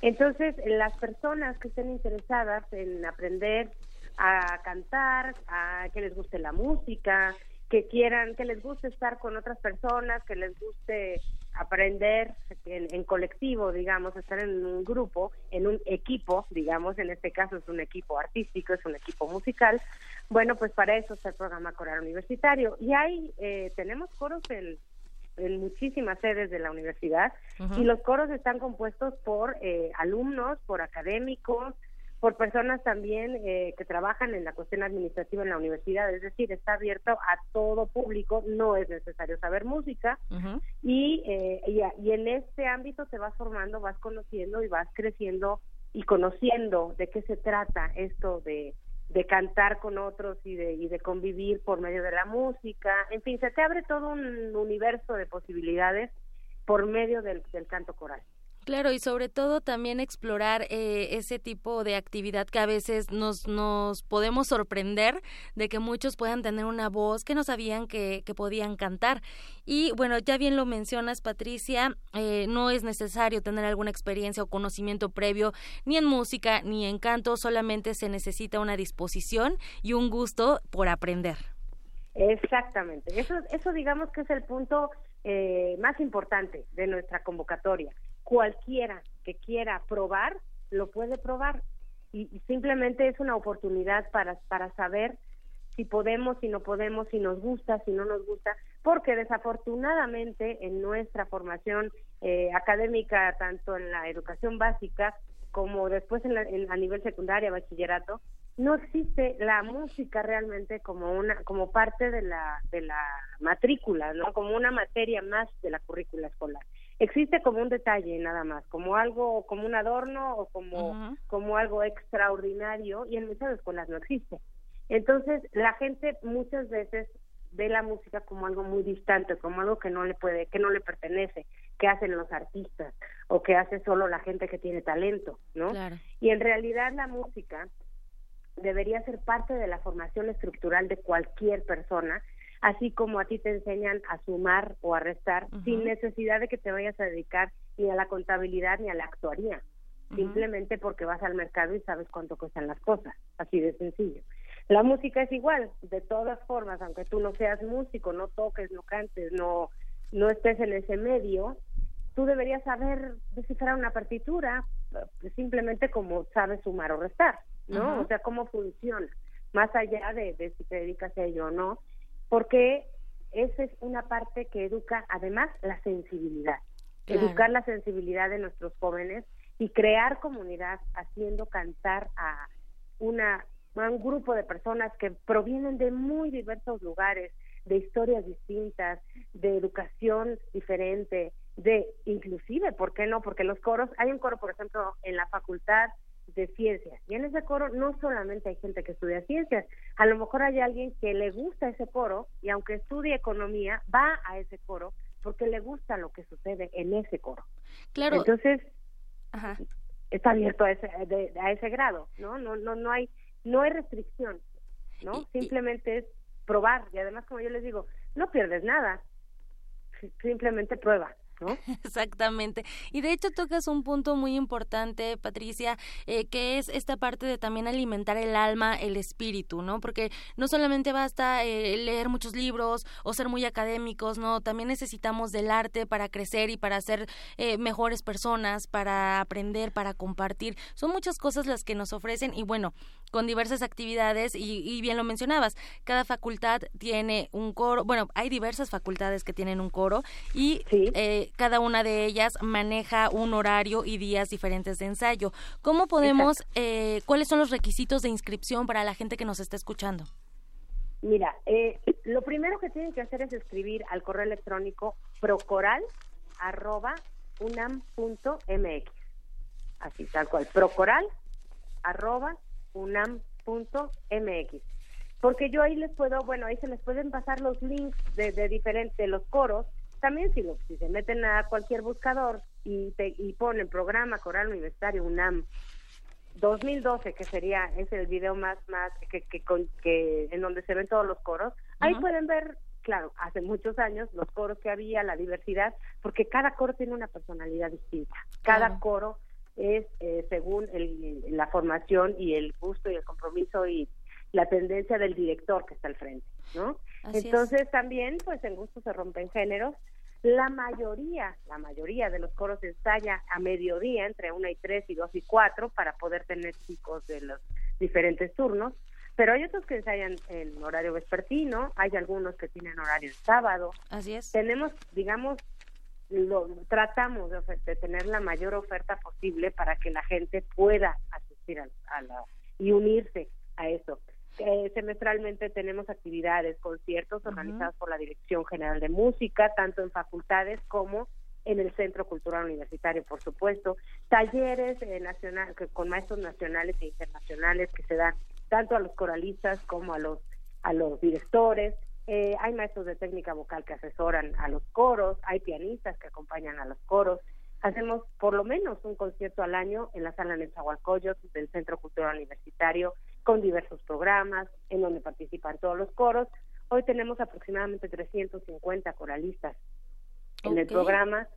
Entonces, las personas que estén interesadas en aprender a cantar, a que les guste la música, que quieran, que les guste estar con otras personas, que les guste aprender en, colectivo, digamos, estar en un grupo, en un equipo, digamos, en este caso es un equipo artístico, es un equipo musical. Bueno, pues para eso está el programa Coral Universitario. Y ahí eh, tenemos coros en, muchísimas sedes de la universidad y los coros están compuestos por eh, alumnos, por académicos, por personas también eh, que trabajan en la cuestión administrativa en la universidad, es decir, está abierto a todo público, no es necesario saber música. Y, eh, y, y en este ámbito te vas formando, vas conociendo y vas creciendo y conociendo de qué se trata esto de, de cantar con otros y de, y de convivir por medio de la música, en fin, se te abre todo un universo de posibilidades por medio del, del canto coral. Claro, y sobre todo también explorar eh, ese tipo de actividad que a veces nos, nos podemos sorprender de que muchos puedan tener una voz que no sabían que, que podían cantar. Y bueno, ya bien lo mencionas, Patricia, eh, no es necesario tener alguna experiencia o conocimiento previo ni en música ni en canto, solamente se necesita una disposición y un gusto por aprender. Exactamente, eso, eso digamos que es el punto eh, más importante de nuestra convocatoria cualquiera que quiera probar, lo puede probar. Y, simplemente es una oportunidad para, para saber si podemos, si no podemos, si nos gusta, si no nos gusta, porque desafortunadamente en nuestra formación eh, académica, tanto en la educación básica como después en, a nivel secundaria, bachillerato, no existe la música realmente como una como parte de la de la matrícula, ¿no? Como una materia más de la currícula escolar existe como un detalle nada más, como algo, como un adorno o como, como algo extraordinario y en muchas escuelas no existe. Entonces la gente muchas veces ve la música como algo muy distante, como algo que no le puede, que no le pertenece, que hacen los artistas o que hace solo la gente que tiene talento, ¿no? Y en realidad la música debería ser parte de la formación estructural de cualquier persona así como a ti te enseñan a sumar o a restar sin necesidad de que te vayas a dedicar ni a la contabilidad ni a la actuaría, simplemente porque vas al mercado y sabes cuánto cuestan las cosas, así de sencillo. La música es igual, de todas formas, aunque tú no seas músico, no toques, no cantes, no no estés en ese medio, tú deberías saber descifrar una partitura simplemente como sabes sumar o restar, ¿no? O sea, cómo funciona, más allá de, de si te dedicas a ello o no, porque esa es una parte que educa además la sensibilidad, educar la sensibilidad de nuestros jóvenes y crear comunidad haciendo cantar a una a un grupo de personas que provienen de muy diversos lugares, de historias distintas, de educación diferente, de inclusive, ¿por qué no? Porque los coros, hay un coro, por ejemplo, en la facultad de ciencias. Y en ese coro no solamente hay gente que estudia ciencias, a lo mejor hay alguien que le gusta ese coro y aunque estudie economía, va a ese coro porque le gusta lo que sucede en ese coro. Claro. Entonces, está abierto a ese, a ese grado, ¿no? No, no, no hay, no hay restricción, ¿no? Simplemente es probar y además, como yo les digo, no pierdes nada, simplemente prueba. Exactamente. Y de hecho tocas un punto muy importante, Patricia, eh, que es esta parte de también alimentar el alma, el espíritu, ¿no? Porque no solamente basta eh, leer muchos libros o ser muy académicos, ¿no? También necesitamos del arte para crecer y para ser eh, mejores personas, para aprender, para compartir. Son muchas cosas las que nos ofrecen y bueno, con diversas actividades y, bien lo mencionabas, cada facultad tiene un coro, bueno, hay diversas facultades que tienen un coro y cada una de ellas maneja un horario y días diferentes de ensayo. ¿Cómo podemos, eh, cuáles son los requisitos de inscripción para la gente que nos está escuchando? Mira, eh, lo primero que tienen que hacer es escribir al correo electrónico procoral.unam.mx. Así, tal cual, procoral.unam.mx. Porque yo ahí les puedo, bueno, ahí se les pueden pasar los links de, de diferentes, los coros, también si, lo, si se meten a cualquier buscador y, te, y ponen programa coral universitario UNAM 2012 que sería es el video más más que, que, que en donde se ven todos los coros ahí pueden ver claro hace muchos años los coros que había la diversidad porque cada coro tiene una personalidad distinta. Cada coro es eh, según el, la formación y el gusto y el compromiso y la tendencia del director que está al frente no entonces también, pues en gusto se rompen géneros. La mayoría, la mayoría de los coros ensaya a mediodía, entre una y tres y dos y cuatro, para poder tener chicos de los diferentes turnos. Pero hay otros que ensayan en horario vespertino, hay algunos que tienen horario en sábado. Así es. Tenemos, digamos, lo, tratamos de, de tener la mayor oferta posible para que la gente pueda asistir asistir a, la y unirse a eso. Eh, semestralmente tenemos actividades, conciertos organizados por la Dirección General de Música, tanto en facultades como en el Centro Cultural Universitario, por supuesto, talleres eh, nacional, con maestros nacionales e internacionales que se dan tanto a los coralistas como a los a los directores. Eh, hay maestros de técnica vocal que asesoran a los coros, hay pianistas que acompañan a los coros. Hacemos por lo menos un concierto al año en la sala Nezahualcóyotl del Centro Cultural Universitario con diversos programas en donde participan todos los coros. Hoy tenemos aproximadamente 350 coralistas en el programa,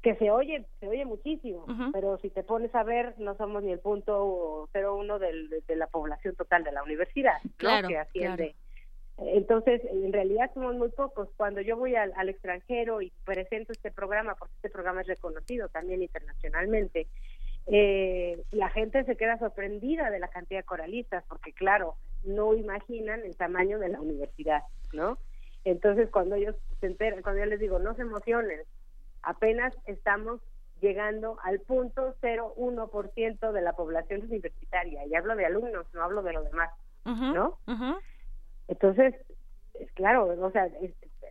que se oye, se oye muchísimo, pero si te pones a ver, no somos ni el punto 01 del, de la población total de la universidad, claro, que asciende. Entonces, en realidad somos muy pocos. Cuando yo voy al, al, extranjero y presento este programa, porque este programa es reconocido también internacionalmente, eh, la gente se queda sorprendida de la cantidad de coralistas, porque claro, no imaginan el tamaño de la universidad, ¿no? Entonces, cuando ellos se enteran, cuando yo les digo, no se emocionen, apenas estamos llegando al punto 0,1% de la población universitaria. Y hablo de alumnos, no hablo de lo demás, ¿no? Entonces, es claro, o sea,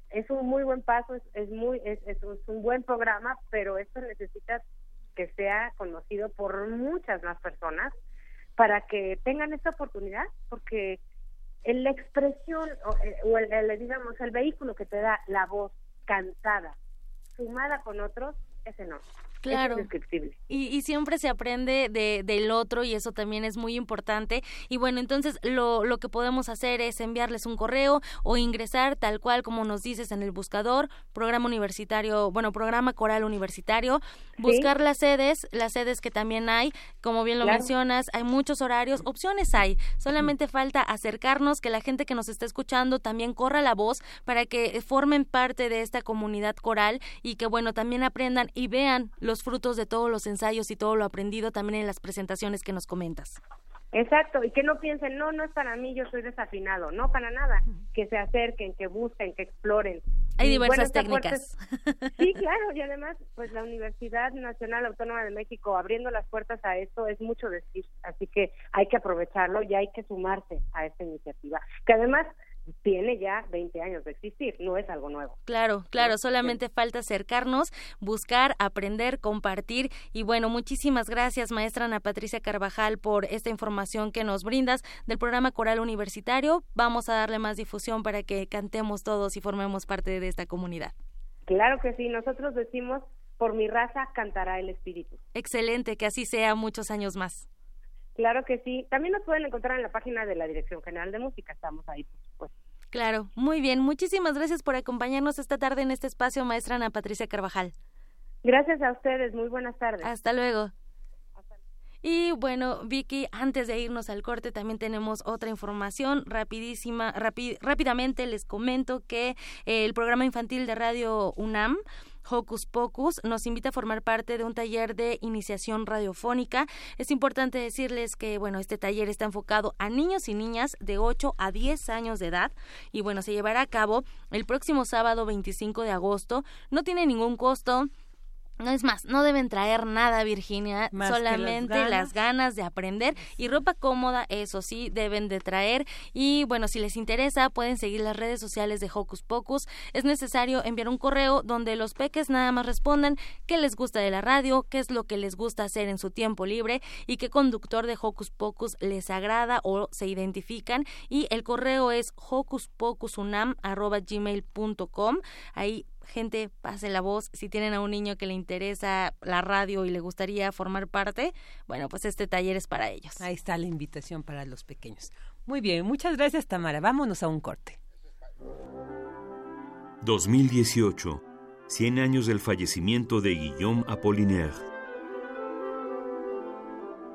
es, un muy buen paso, es, muy es, es, un buen programa, pero esto necesita que sea conocido por muchas más personas para que tengan esta oportunidad, porque la expresión o, eh, el, digamos el vehículo que te da la voz cantada sumada con otros es enorme. Claro. y, y, siempre se aprende de, del otro y eso también es muy importante. Y bueno, entonces lo, lo que podemos hacer es enviarles un correo o ingresar tal cual como nos dices en el buscador, programa universitario, bueno, programa coral universitario, buscar las sedes, las sedes que también hay, como bien lo mencionas, hay muchos horarios, opciones hay, solamente falta acercarnos, que la gente que nos está escuchando también corra la voz para que formen parte de esta comunidad coral y que bueno, también aprendan y vean los frutos de todos los ensayos y todo lo aprendido también en las presentaciones que nos comentas. Exacto, y que no piensen, no, no es para mí, yo soy desafinado, no, para nada, que se acerquen, que busquen, que exploren. Hay diversas técnicas. sí, claro, y además, pues la Universidad Nacional Autónoma de México abriendo las puertas a esto es mucho decir, así que hay que aprovecharlo y hay que sumarse a esta iniciativa, que además tiene ya 20 años de existir, no es algo nuevo. Claro, claro, solamente falta acercarnos, buscar, aprender, compartir y bueno, muchísimas gracias maestra Ana Patricia Carvajal por esta información que nos brindas del programa Coral Universitario. Vamos a darle más difusión para que cantemos todos y formemos parte de esta comunidad. Claro que sí, nosotros decimos, por mi raza cantará el espíritu. Excelente, que así sea muchos años más. Claro que sí. También nos pueden encontrar en la página de la Dirección General de Música. Estamos ahí. Claro, muy bien. Muchísimas gracias por acompañarnos esta tarde en este espacio, maestra Ana Patricia Carvajal. Gracias a ustedes. Muy buenas tardes. Hasta luego. Y bueno, Vicky, antes de irnos al corte, también tenemos otra información rapidísima. rápidamente les comento que el programa infantil de Radio UNAM Hocus Pocus nos invita a formar parte de un taller de iniciación radiofónica. Es importante decirles que, bueno, este taller está enfocado a niños y niñas de 8 a 10 años de edad y, bueno, se llevará a cabo el próximo sábado 25 de agosto. No tiene ningún costo no es más, no deben traer nada, Virginia, solamente las ganas. de aprender y ropa cómoda, eso sí, deben de traer. Y bueno, si les interesa, pueden seguir las redes sociales de Hocus Pocus. Es necesario enviar un correo donde los peques nada más respondan qué les gusta de la radio, qué es lo que les gusta hacer en su tiempo libre y qué conductor de Hocus Pocus les agrada o se identifican. Y el correo es hocuspocusunam.gmail.com. Ahí gente, pase la voz. Si tienen a un niño que le interesa la radio y le gustaría formar parte, bueno, pues este taller es para ellos. Ahí está la invitación para los pequeños. Muy bien, muchas gracias Tamara. Vámonos a un corte. 2018. 100 años del fallecimiento de Guillaume Apollinaire.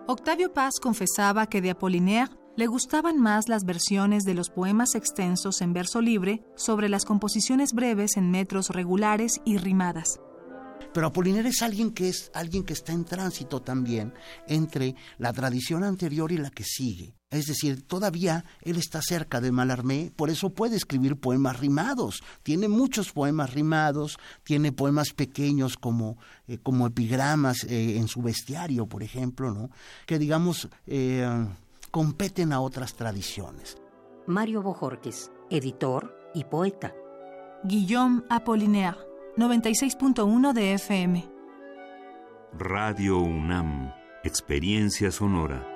Octavio Paz confesaba que de Apollinaire le gustaban más las versiones de los poemas extensos en verso libre sobre las composiciones breves en metros regulares y rimadas. Pero Apolinar es alguien que es alguien que está en tránsito también entre la tradición anterior y la que sigue. Es decir, todavía él está cerca de Malarmé, por eso puede escribir poemas rimados. Tiene muchos poemas rimados, tiene poemas pequeños como, eh, como epigramas eh, en su bestiario, por ejemplo, ¿no? que digamos eh, competen a otras tradiciones. Mario Bojorques, editor y poeta. Guillaume Apollinaire, 96.1 de FM. Radio UNAM, experiencia sonora.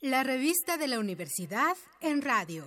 La revista de la universidad en radio.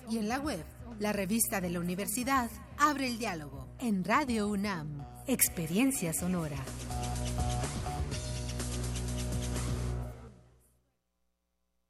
y en la web. La revista de la universidad abre el diálogo en Radio UNAM. Experiencia sonora.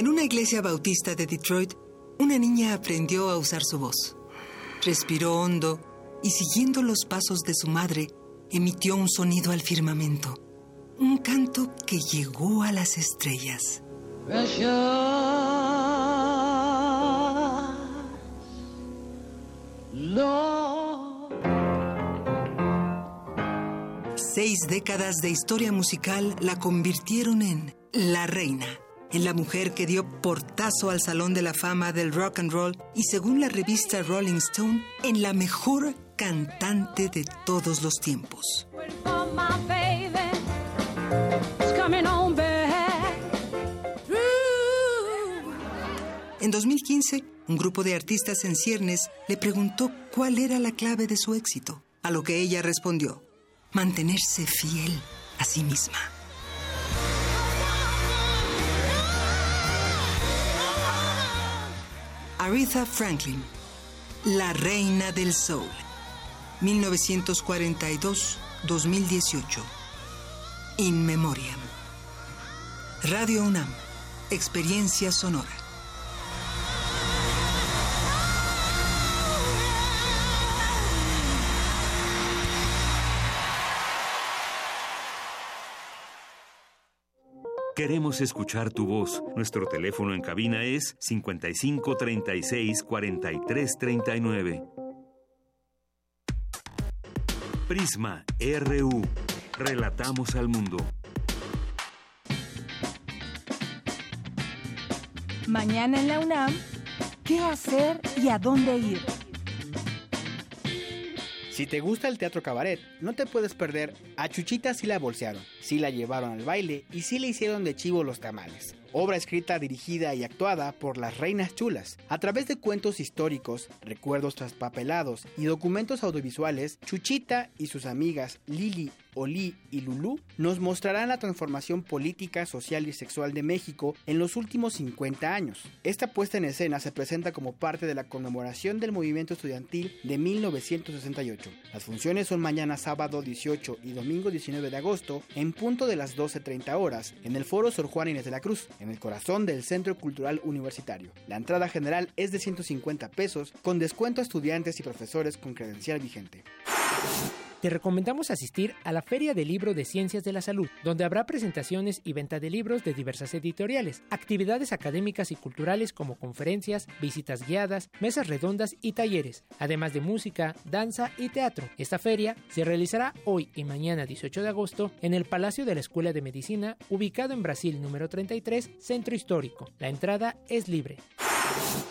En una iglesia bautista de Detroit, una niña aprendió a usar su voz. Respiró hondo y siguiendo los pasos de su madre, emitió un sonido al firmamento. Un canto que llegó a las estrellas. Seis décadas de historia musical la convirtieron en la reina en la mujer que dio portazo al Salón de la Fama del Rock and Roll y según la revista Rolling Stone, en la mejor cantante de todos los tiempos. En 2015, un grupo de artistas en ciernes le preguntó cuál era la clave de su éxito, a lo que ella respondió, mantenerse fiel a sí misma. Aretha Franklin, la reina del soul, 1942-2018. In Memoriam. Radio UNAM, experiencia sonora. Queremos escuchar tu voz. Nuestro teléfono en cabina es 55 36 43 39. Prisma RU. Relatamos al mundo. Mañana en la UNAM, ¿qué hacer y a dónde ir? Si te gusta el teatro cabaret, no te puedes perder A Chuchita sí la bolsearon, sí la llevaron al baile y sí le hicieron de chivo los tamales obra escrita, dirigida y actuada por las Reinas Chulas. A través de cuentos históricos, recuerdos traspapelados y documentos audiovisuales, Chuchita y sus amigas Lili, Oli y Lulú nos mostrarán la transformación política, social y sexual de México en los últimos 50 años. Esta puesta en escena se presenta como parte de la conmemoración del movimiento estudiantil de 1968. Las funciones son mañana sábado 18 y domingo domingo 19 de agosto en punto de las 12.30 horas en el Foro Sor Juan Inés de la Cruz, en el corazón del Centro Cultural Universitario. La entrada general es de 150 pesos con descuento a estudiantes y profesores con credencial vigente te recomendamos asistir a la Feria del Libro de Ciencias de la Salud, donde habrá presentaciones y venta de libros de diversas editoriales, actividades académicas y culturales como conferencias, visitas guiadas, mesas redondas y talleres, además de música, danza y teatro. Esta feria se realizará hoy y mañana 18 de agosto en el Palacio de la Escuela de Medicina, ubicado en Brasil número 33, Centro Histórico. La entrada es libre.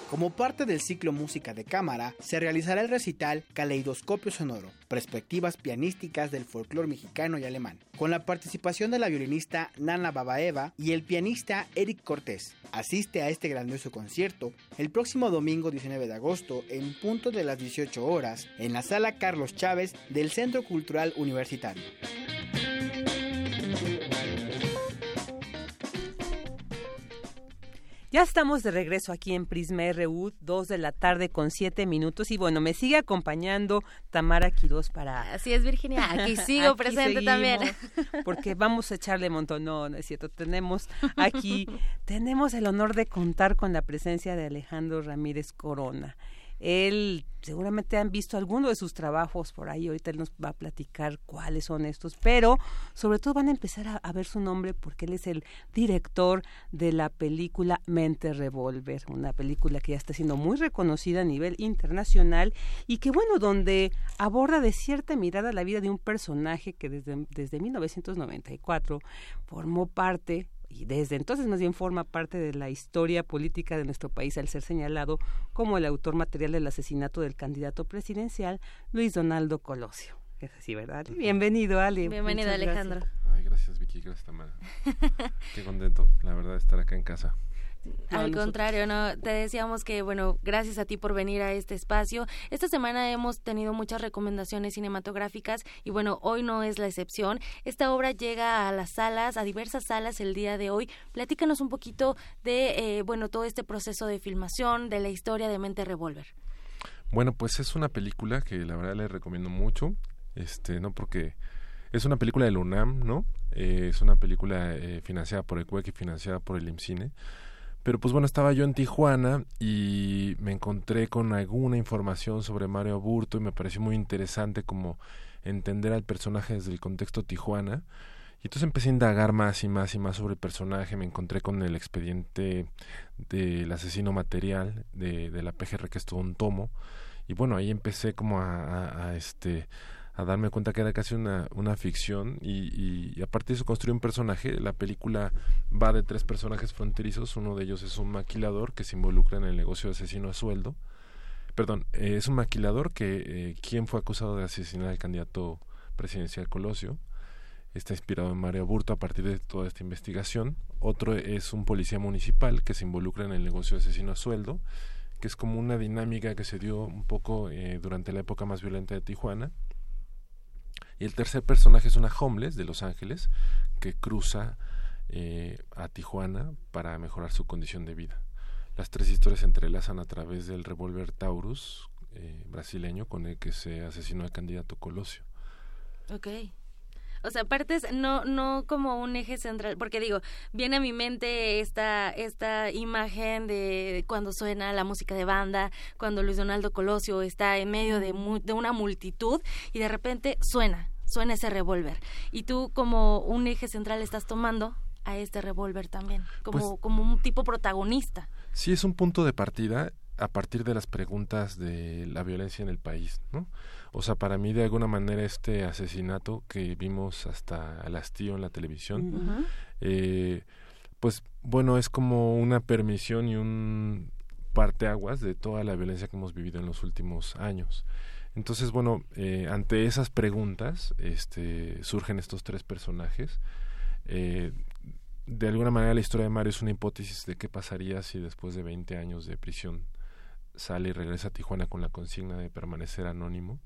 Como parte del ciclo Música de Cámara, se realizará el recital Caleidoscopio Sonoro, perspectivas pianísticas del folclore mexicano y alemán, con la participación de la violinista Nana Babaeva y el pianista Eric Cortés. Asiste a este grandioso concierto el próximo domingo 19 de agosto en punto de las 18 horas en la sala Carlos Chávez del Centro Cultural Universitario. Ya estamos de regreso aquí en Prisma RU, 2 de la tarde con 7 minutos. Y bueno, me sigue acompañando Tamara Quiroz para. Así es, Virginia. Aquí sigo presente también. Porque vamos a echarle montón. No, no es cierto. Tenemos aquí, tenemos el honor de contar con la presencia de Alejandro Ramírez Corona. Él seguramente han visto alguno de sus trabajos por ahí, ahorita él nos va a platicar cuáles son estos, pero sobre todo van a empezar a, ver su nombre porque él es el director de la película Mente Revolver, una película que ya está siendo muy reconocida a nivel internacional y que bueno, donde aborda de cierta mirada la vida de un personaje que desde, desde 1994 formó parte y desde entonces más bien forma parte de la historia política de nuestro país al ser señalado como el autor material del asesinato del candidato presidencial Luis Donaldo Colosio. Es así, ¿verdad? Bienvenido, Ali. Bienvenido, Alejandro. Ay, gracias, Vicky. Gracias, Tamara. Qué contento, la verdad, de estar acá en casa. Al contrario, no, te decíamos que bueno, gracias a ti por venir a este espacio. Esta semana hemos tenido muchas recomendaciones cinematográficas y bueno, hoy no es la excepción. Esta obra llega a las salas, a diversas salas el día de hoy. Platícanos un poquito de eh, bueno, todo este proceso de filmación, de la historia de Mente Revolver. Bueno, pues es una película que la verdad le recomiendo mucho, este, no porque es una película del UNAM, ¿no? Eh, es una película eh, financiada por el CUEC y financiada por el IMCINE. Pero pues bueno, estaba yo en Tijuana y me encontré con alguna información sobre Mario Aburto y me pareció muy interesante como entender al personaje desde el contexto Tijuana. Y entonces empecé a indagar más y más y más sobre el personaje. Me encontré con el expediente del asesino material de, de la PGR, que es todo un tomo. Y bueno, ahí empecé como a, a este a darme cuenta que era casi una, una ficción y, y, a partir de eso construí un personaje. La película va de tres personajes fronterizos, uno de ellos es un maquilador que se involucra en el negocio de asesino a sueldo. Perdón, eh, es un maquilador que eh, quien fue acusado de asesinar al candidato presidencial Colosio. Está inspirado en Mario Aburto a partir de toda esta investigación. Otro es un policía municipal que se involucra en el negocio de asesino a sueldo, que es como una dinámica que se dio un poco eh, durante la época más violenta de Tijuana y el tercer personaje es una homeless de Los Ángeles que cruza eh, a Tijuana para mejorar su condición de vida. Las tres historias se entrelazan a través del revólver Taurus eh, brasileño con el que se asesinó al candidato Colosio. Ok. O sea, partes no no como un eje central, porque digo, viene a mi mente esta esta imagen de cuando suena la música de banda, cuando Luis Donaldo Colosio está en medio de, de una multitud y de repente suena, suena ese revólver. Y tú como un eje central estás tomando a este revólver también, como, pues como un tipo protagonista. Sí, es un punto de partida a partir de las preguntas de la violencia en el país, ¿no? O sea, para mí de alguna manera este asesinato que vimos hasta al hastío en la televisión, eh, pues bueno, es como una permisión y un parteaguas de toda la violencia que hemos vivido en los últimos años. Entonces, bueno, eh, ante esas preguntas este, surgen estos tres personajes. Eh, de alguna manera la historia de Mario es una hipótesis de qué pasaría si después de 20 años de prisión sale y regresa a Tijuana con la consigna de permanecer anónimo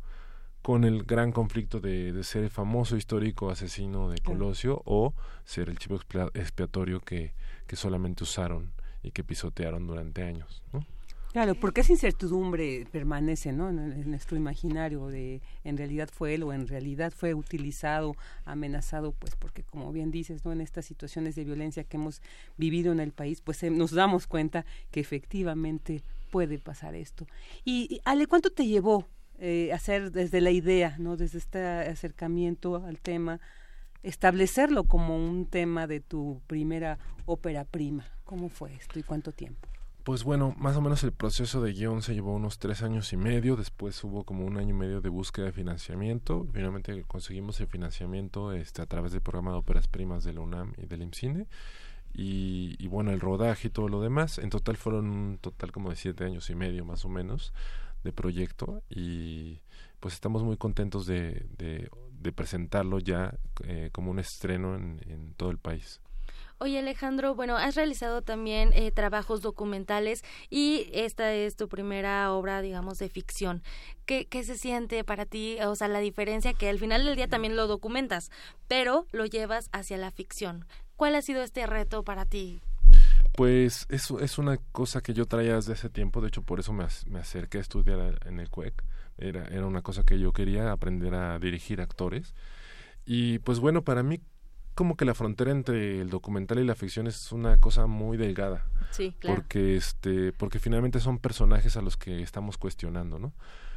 con el gran conflicto de, ser el famoso histórico asesino de Colosio o ser el chivo expiatorio que, que solamente usaron y que pisotearon durante años. ¿no? Claro, porque esa incertidumbre permanece, ¿no? En, nuestro imaginario de en realidad fue él o en realidad fue utilizado, amenazado, pues porque como bien dices, ¿no? En estas situaciones de violencia que hemos vivido en el país, pues eh, nos damos cuenta que efectivamente puede pasar esto. Y, Ale, ¿cuánto te llevó eh, hacer desde la idea, ¿no? Desde este acercamiento al tema, establecerlo como un tema de tu primera ópera prima? ¿Cómo fue esto y cuánto tiempo? Pues bueno, más o menos el proceso de guion se llevó unos tres años y medio, después hubo como un año y medio de búsqueda de financiamiento, finalmente conseguimos el financiamiento este, a través del programa de óperas primas de la UNAM y del IMCINE, y, y, bueno, el rodaje y todo lo demás, en total fueron un total como de siete años y medio más o menos de proyecto, y pues estamos muy contentos de, de, presentarlo ya eh, como un estreno en todo el país. Oye Alejandro, bueno, has realizado también eh, trabajos documentales y esta es tu primera obra, digamos, de ficción. ¿Qué, ¿Qué se siente para ti? O sea, la diferencia que al final del día también lo documentas, pero lo llevas hacia la ficción. ¿Cuál ha sido este reto para ti? Pues eso es una cosa que yo traía desde hace tiempo, de hecho por eso me, me acerqué a estudiar en el CUEC. Era, era una cosa que yo quería aprender a dirigir actores. Y pues bueno, para mí como que la frontera entre el documental y la ficción es una cosa muy delgada. Sí, claro. Porque este porque finalmente son personajes a los que estamos cuestionando, ¿no?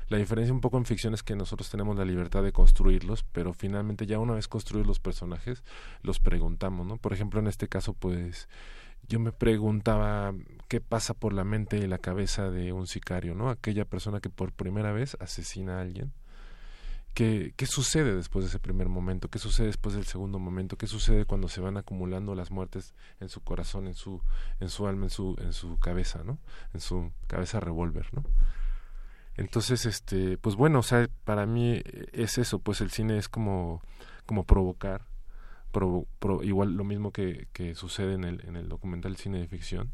La diferencia un poco en ficción es que nosotros tenemos la libertad de construirlos, pero finalmente ya una vez construidos los personajes, los preguntamos, ¿no? Por ejemplo, en este caso, pues yo me preguntaba qué pasa por la mente y la cabeza de un sicario, ¿no? Aquella persona que por primera vez asesina a alguien ¿Qué, ¿Qué sucede después de ese primer momento? ¿Qué sucede después del segundo momento? ¿Qué sucede cuando se van acumulando las muertes en su corazón, en su, en su alma, en su, en su cabeza, ¿no? En su cabeza revólver, ¿no? Entonces, este, pues bueno, o sea, para mí es eso, pues el cine es como, como provocar, igual lo mismo que, que sucede en el, en el documental cine de ficción,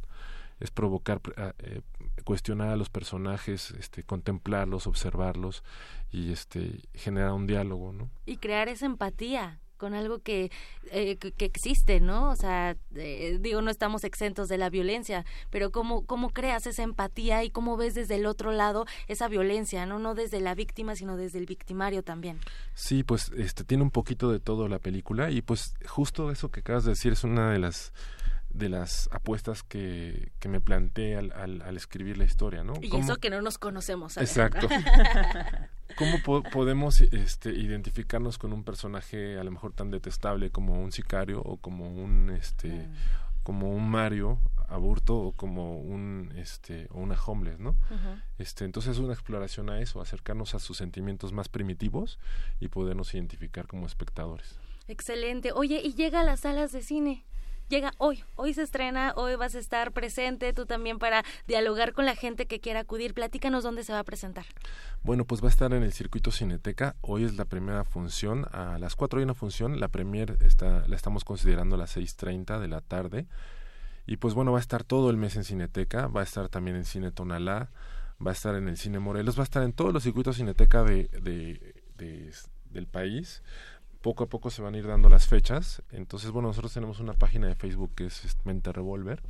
es provocar, eh, cuestionar a los personajes, este, contemplarlos, observarlos y este, generar un diálogo, ¿no? Y crear esa empatía con algo que, eh, que, existe, ¿no? O sea, eh, digo, no estamos exentos de la violencia, pero ¿cómo, ¿cómo creas esa empatía y cómo ves desde el otro lado esa violencia, ¿no? No desde la víctima, sino desde el victimario también. Sí, pues este, tiene un poquito de todo la película y pues justo eso que acabas de decir es una de las de las apuestas que, que me planteé al, al, escribir la historia, ¿no? Y eso que no nos conocemos. Exacto. ¿Cómo podemos este, identificarnos con un personaje a lo mejor tan detestable como un sicario o como un este como un Mario aburto o como un este o una homeless, ¿no? Este, entonces es una exploración a eso, acercarnos a sus sentimientos más primitivos y podernos identificar como espectadores. Excelente. Oye, y llega a las salas de cine llega hoy, hoy se estrena, hoy vas a estar presente tú también para dialogar con la gente que quiera acudir. Platícanos dónde se va a presentar. Bueno, pues va a estar en el circuito Cineteca. Hoy es la primera función, a las 4 hay una función, la premier está, la estamos considerando a las 6.30 de la tarde. Y pues bueno, va a estar todo el mes en Cineteca, va a estar también en Cine Tonalá, va a estar en el Cine Morelos, va a estar en todos los circuitos Cineteca de, de del país poco a poco se van a ir dando las fechas. Entonces, bueno, nosotros tenemos una página de Facebook que es Mente Revolver,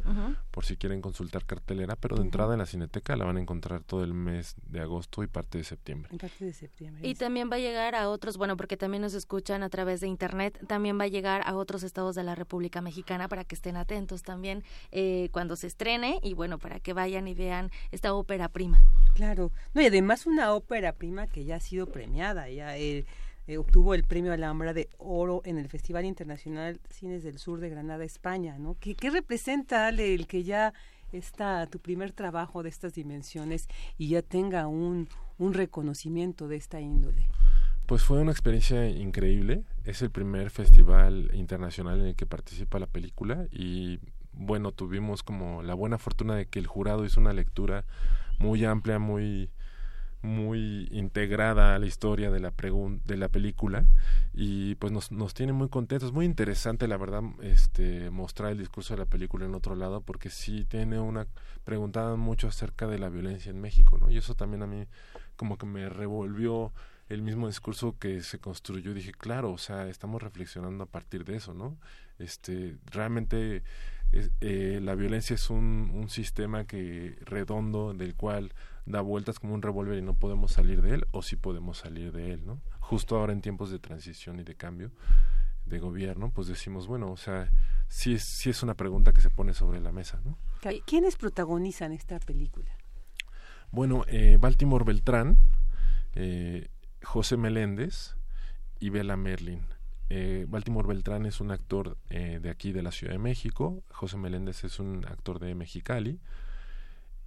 por si quieren consultar cartelera, pero de entrada en la Cineteca la van a encontrar todo el mes de agosto y parte de septiembre. de septiembre. Y también va a llegar a otros, bueno, porque también nos escuchan a través de Internet, también va a llegar a otros estados de la República Mexicana para que estén atentos también eh, cuando se estrene y bueno, para que vayan y vean esta ópera prima. Claro, no, y además una ópera prima que ya ha sido premiada, ya... Eh, eh, obtuvo el premio Alhambra de Oro en el Festival Internacional Cines del Sur de Granada, España, ¿no? ¿Qué, representa, Ale, el que ya está tu primer trabajo de estas dimensiones y ya tenga un, un reconocimiento de esta índole? Pues fue una experiencia increíble. Es el primer festival internacional en el que participa la película y bueno, tuvimos como la buena fortuna de que el jurado hizo una lectura muy amplia, muy muy integrada a la historia de la de la película y pues nos, nos tiene muy contentos. Muy interesante la verdad este mostrar el discurso de la película en otro lado porque sí tiene una preguntada mucho acerca de la violencia en México no y eso también a mí como que me revolvió el mismo discurso que se construyó, dije, claro, o sea, estamos reflexionando a partir de eso, ¿no? Este, realmente eh, la violencia es un, un sistema que redondo del cual da vueltas como un revólver y no podemos salir de él o sí podemos salir de él, ¿no? Justo ahora en tiempos de transición y de cambio de gobierno, pues decimos, bueno, o sea, sí es, sí es una pregunta que se pone sobre la mesa, ¿no? ¿Quiénes protagonizan esta película? Bueno, eh, Baltimore Beltrán, eh, José Meléndez y Bela Merlin. Eh, Baltimore Beltrán es un actor de aquí de la Ciudad de México, José Meléndez es un actor de Mexicali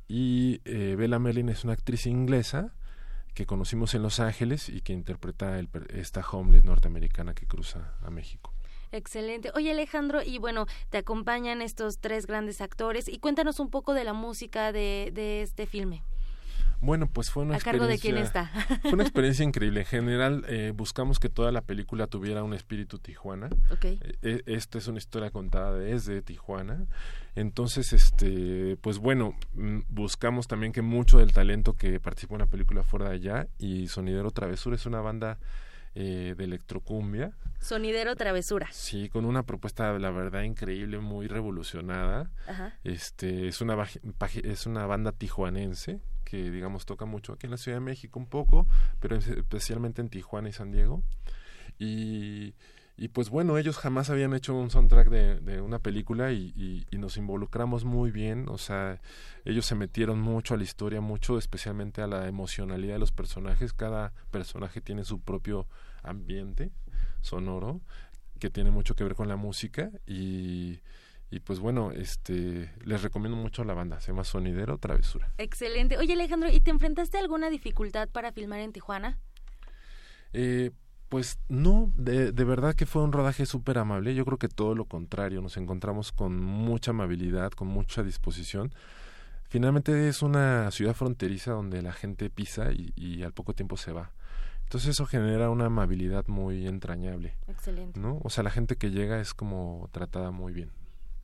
y eh, Bella Merlin es una actriz inglesa que conocimos en Los Ángeles y que interpreta el, esta homeless norteamericana que cruza a México. Excelente. Oye Alejandro, y bueno, te acompañan estos tres grandes actores y cuéntanos un poco de la música de, de este filme. Bueno, pues fue una ¿A cargo de quién está? fue una experiencia increíble. En general, eh, buscamos que toda la película tuviera un espíritu Tijuana. Okay. Eh, esta es una historia contada desde Tijuana. Entonces, este, pues bueno, mm, buscamos también que mucho del talento que participó en la película fuera de allá. Y Sonidero Travesura es una banda eh, de electrocumbia. Sonidero Travesura. Sí, con una propuesta, la verdad, increíble, muy revolucionada. Ajá. Este, es una, es una banda tijuanense que digamos toca mucho aquí en la Ciudad de México un poco, pero especialmente en Tijuana y San Diego. Y, y pues bueno, ellos jamás habían hecho un soundtrack de, una película y, y, nos involucramos muy bien, o sea, ellos se metieron mucho a la historia, mucho especialmente a la emocionalidad de los personajes, cada personaje tiene su propio ambiente sonoro que tiene mucho que ver con la música y y pues bueno, este les recomiendo mucho la banda, se llama Sonidero Travesura. Excelente. Oye Alejandro, ¿y te enfrentaste a alguna dificultad para filmar en Tijuana? Eh, pues no, de, de, verdad que fue un rodaje súper amable. Yo creo que todo lo contrario, nos encontramos con mucha amabilidad, con mucha disposición. Finalmente es una ciudad fronteriza donde la gente pisa y, y al poco tiempo se va. Entonces eso genera una amabilidad muy entrañable. Excelente. ¿no? O sea, la gente que llega es como tratada muy bien.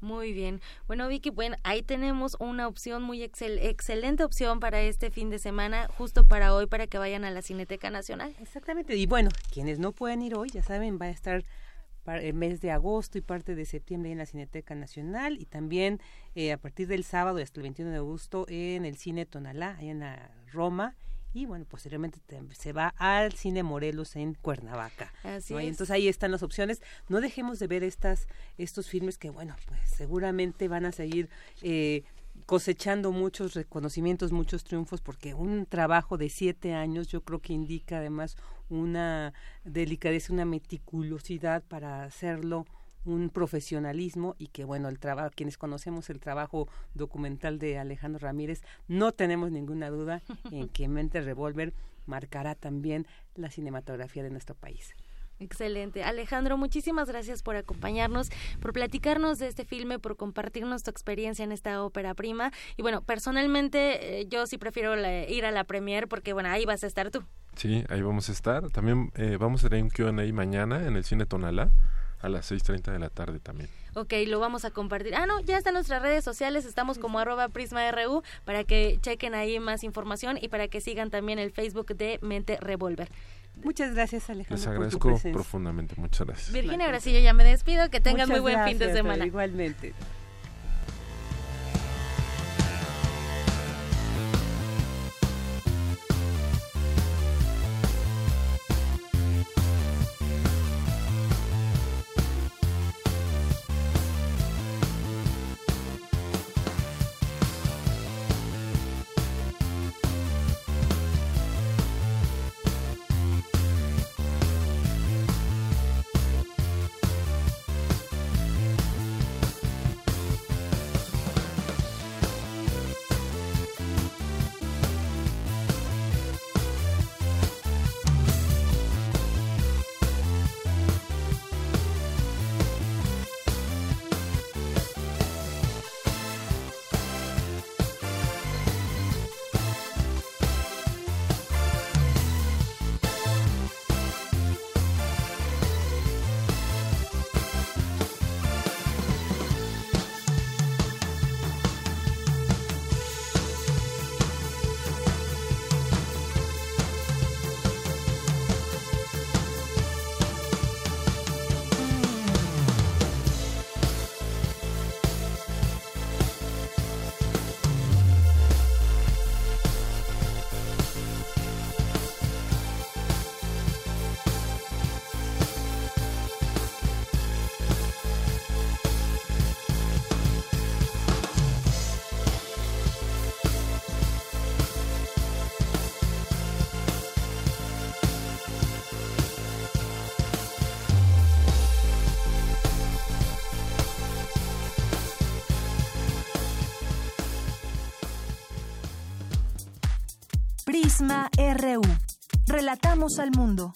Muy bien. Bueno, Vicky, bueno, ahí tenemos una opción muy excel excelente opción para este fin de semana, justo para hoy, para que vayan a la Cineteca Nacional. Exactamente. Y bueno, quienes no pueden ir hoy, ya saben, va a estar el mes de agosto y parte de septiembre en la Cineteca Nacional y también eh, a partir del sábado hasta el 21 de agosto en el Cine Tonalá, ahí en la Roma y bueno, posteriormente se va al Cine Morelos en Cuernavaca. Así ¿no? Y entonces ahí están las opciones. No dejemos de ver estas estos filmes que bueno, pues seguramente van a seguir eh, cosechando muchos reconocimientos, muchos triunfos, porque un trabajo de siete años yo creo que indica además una delicadeza, una meticulosidad para hacerlo un profesionalismo y que bueno el trabajo quienes conocemos el trabajo documental de Alejandro Ramírez no tenemos ninguna duda en que Mente Revolver marcará también la cinematografía de nuestro país. Excelente. Alejandro, muchísimas gracias por acompañarnos, por platicarnos de este filme, por compartirnos tu experiencia en esta ópera prima. Y bueno, personalmente eh, yo sí prefiero la, ir a la premier porque bueno, ahí vas a estar tú. Sí, ahí vamos a estar. También eh, vamos a tener un Q&A mañana en el Cine Tonalá a las 6.30 de la tarde también. Ok, lo vamos a compartir. Ah, no, ya está en nuestras redes sociales, estamos como arroba prisma.ru para que chequen ahí más información y para que sigan también el Facebook de Mente Revolver. Muchas gracias, Alejandro. Les agradezco profundamente, muchas gracias. Virginia, ahora sí yo ya me despido, que tengan muchas muy buen gracias, fin de semana. Igualmente. RU. Relatamos al mundo.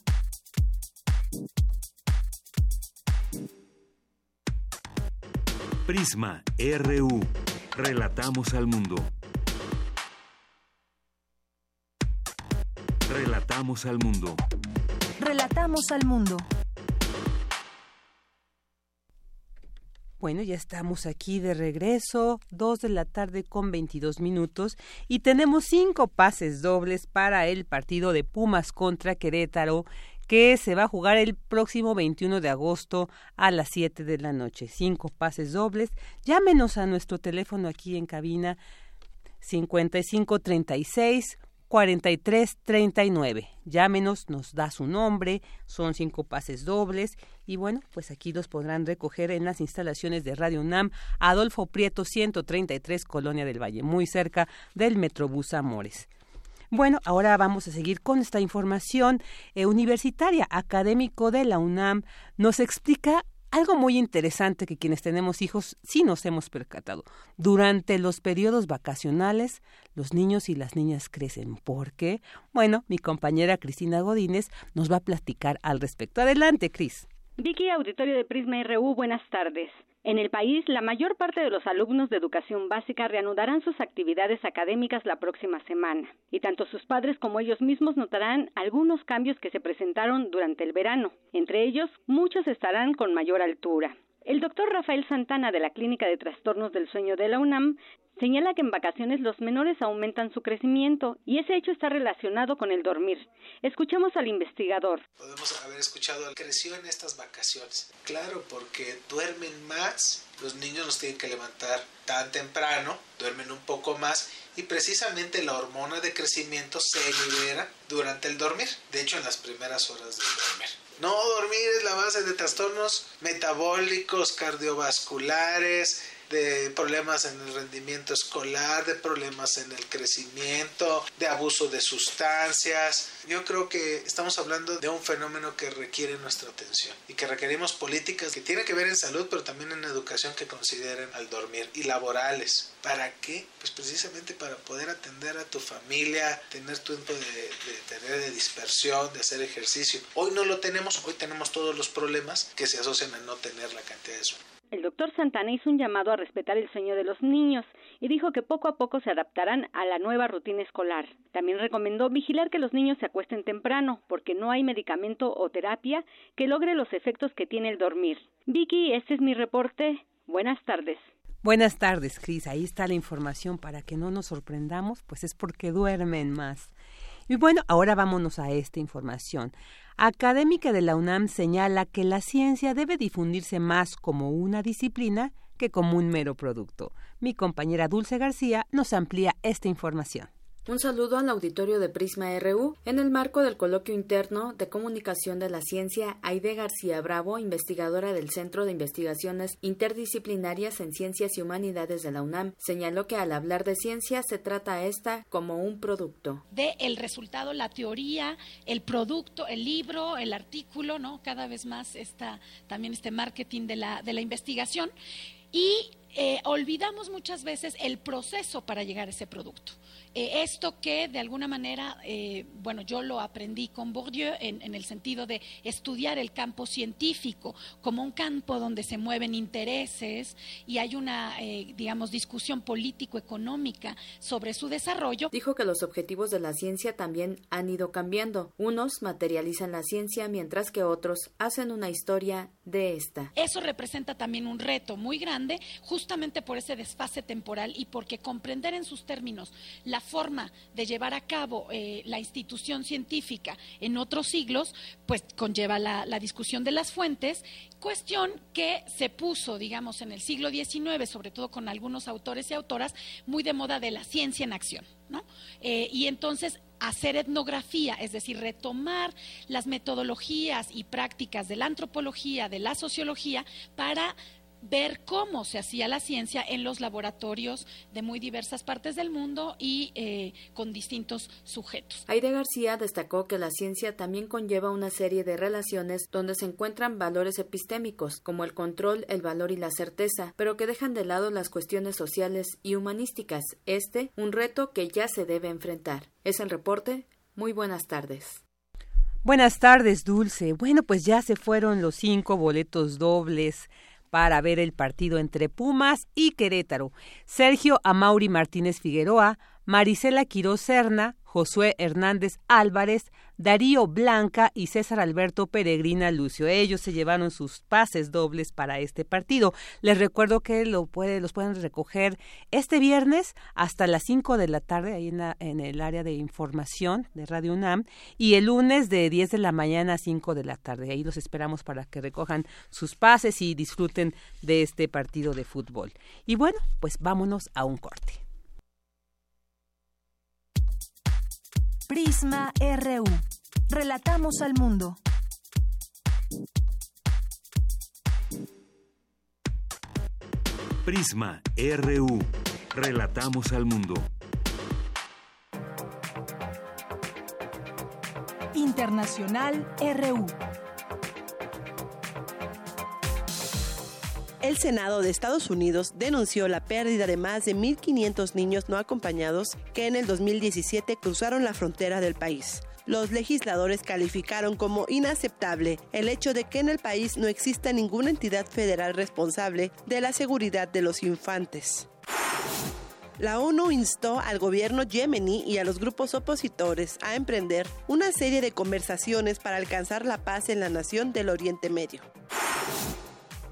Prisma RU. Relatamos al mundo. Relatamos al mundo. Relatamos al mundo. Bueno, ya estamos aquí de regreso, dos de la tarde con 22 minutos y tenemos cinco pases dobles para el partido de Pumas contra Querétaro que se va a jugar el próximo 21 de agosto a las 7 de la noche. Cinco pases dobles. Llámenos a nuestro teléfono aquí en cabina 5536 4339. Llámenos, nos da su nombre, son cinco pases dobles y bueno, pues aquí los podrán recoger en las instalaciones de Radio UNAM, Adolfo Prieto 133, Colonia del Valle, muy cerca del Metrobús Amores. Bueno, ahora vamos a seguir con esta información eh, universitaria. Académico de la UNAM nos explica algo muy interesante que quienes tenemos hijos sí nos hemos percatado. Durante los periodos vacacionales, los niños y las niñas crecen. ¿Por qué? Bueno, mi compañera Cristina Godínez nos va a platicar al respecto. Adelante, Cris. Vicky, auditorio de Prisma RU, buenas tardes. En el país, la mayor parte de los alumnos de educación básica reanudarán sus actividades académicas la próxima semana, y tanto sus padres como ellos mismos notarán algunos cambios que se presentaron durante el verano. Entre ellos, muchos estarán con mayor altura. El doctor Rafael Santana de la Clínica de Trastornos del Sueño de la UNAM señala que en vacaciones los menores aumentan su crecimiento y ese hecho está relacionado con el dormir. Escuchemos al investigador. Podemos haber escuchado, creció en estas vacaciones. Claro, porque duermen más, los niños nos tienen que levantar tan temprano, duermen un poco más y precisamente la hormona de crecimiento se libera durante el dormir, de hecho en las primeras horas del dormir. No dormir es la base de trastornos metabólicos, cardiovasculares, de problemas en el rendimiento escolar, de problemas en el crecimiento, de abuso de sustancias. Yo creo que estamos hablando de un fenómeno que requiere nuestra atención y que requerimos políticas que tienen que ver en salud, pero también en educación que consideren al dormir y laborales. ¿Para qué? Pues precisamente para poder atender a tu familia, tener tiempo de, de tener de dispersión, de hacer ejercicio. Hoy no lo tenemos, hoy tenemos todos los problemas que se asocian a no tener la cantidad de sueño. El doctor Santana hizo un llamado a respetar el sueño de los niños y dijo que poco a poco se adaptarán a la nueva rutina escolar. También recomendó vigilar que los niños se acuesten temprano, porque no hay medicamento o terapia que logre los efectos que tiene el dormir. Vicky, este es mi reporte. Buenas tardes. Buenas tardes, Cris. Ahí está la información para que no nos sorprendamos, pues es porque duermen más. Y bueno, ahora vámonos a esta información. Académica de la UNAM señala que la ciencia debe difundirse más como una disciplina que como un mero producto. Mi compañera Dulce García nos amplía esta información. Un saludo al auditorio de Prisma RU. En el marco del coloquio interno de comunicación de la ciencia, Aide García Bravo, investigadora del Centro de Investigaciones Interdisciplinarias en Ciencias y Humanidades de la UNAM, señaló que al hablar de ciencia se trata esta como un producto. De el resultado, la teoría, el producto, el libro, el artículo, ¿no? Cada vez más está también este marketing de la, de la investigación. Y eh, olvidamos muchas veces el proceso para llegar a ese producto. Eh, esto que de alguna manera, eh, bueno, yo lo aprendí con Bourdieu en, en, el sentido de estudiar el campo científico como un campo donde se mueven intereses y hay una, eh, digamos, discusión político-económica sobre su desarrollo. Dijo que los objetivos de la ciencia también han ido cambiando. Unos materializan la ciencia mientras que otros hacen una historia de esta. Eso representa también un reto muy grande, justamente por ese desfase temporal y porque comprender en sus términos la forma de llevar a cabo eh, la institución científica en otros siglos, pues conlleva la, discusión de las fuentes, cuestión que se puso, digamos, en el siglo XIX, sobre todo con algunos autores y autoras, muy de moda de la ciencia en acción. ¿no? Eh, y entonces hacer etnografía, es decir, retomar las metodologías y prácticas de la antropología, de la sociología, para ver cómo se hacía la ciencia en los laboratorios de muy diversas partes del mundo y eh, con distintos sujetos. Aide García destacó que la ciencia también conlleva una serie de relaciones donde se encuentran valores epistémicos, como el control, el valor y la certeza, pero que dejan de lado las cuestiones sociales y humanísticas. Este, un reto que ya se debe enfrentar. Es el reporte. Muy buenas tardes. Buenas tardes, Dulce. Bueno, pues ya se fueron los cinco boletos dobles para ver el partido entre Pumas y Querétaro. Sergio Amauri Martínez Figueroa, Marisela Quiroz Serna, Josué Hernández Álvarez, Darío Blanca y César Alberto Peregrina Lucio. Ellos se llevaron sus pases dobles para este partido. Les recuerdo que lo puede, los pueden recoger este viernes hasta las 5 de la tarde ahí en, en el área de información de Radio UNAM y el lunes de 10 de la mañana a 5 de la tarde. Ahí los esperamos para que recojan sus pases y disfruten de este partido de fútbol. Y bueno, pues vámonos a un corte. Prisma RU. Relatamos al mundo. Prisma RU. Relatamos al mundo. Internacional RU. El Senado de Estados Unidos denunció la pérdida de más de 1.500 niños no acompañados que en el 2017 cruzaron la frontera del país. Los legisladores calificaron como inaceptable el hecho de que en el país no exista ninguna entidad federal responsable de la seguridad de los infantes. La ONU instó al gobierno yemení y a los grupos opositores a emprender una serie de conversaciones para alcanzar la paz en la nación del Oriente Medio.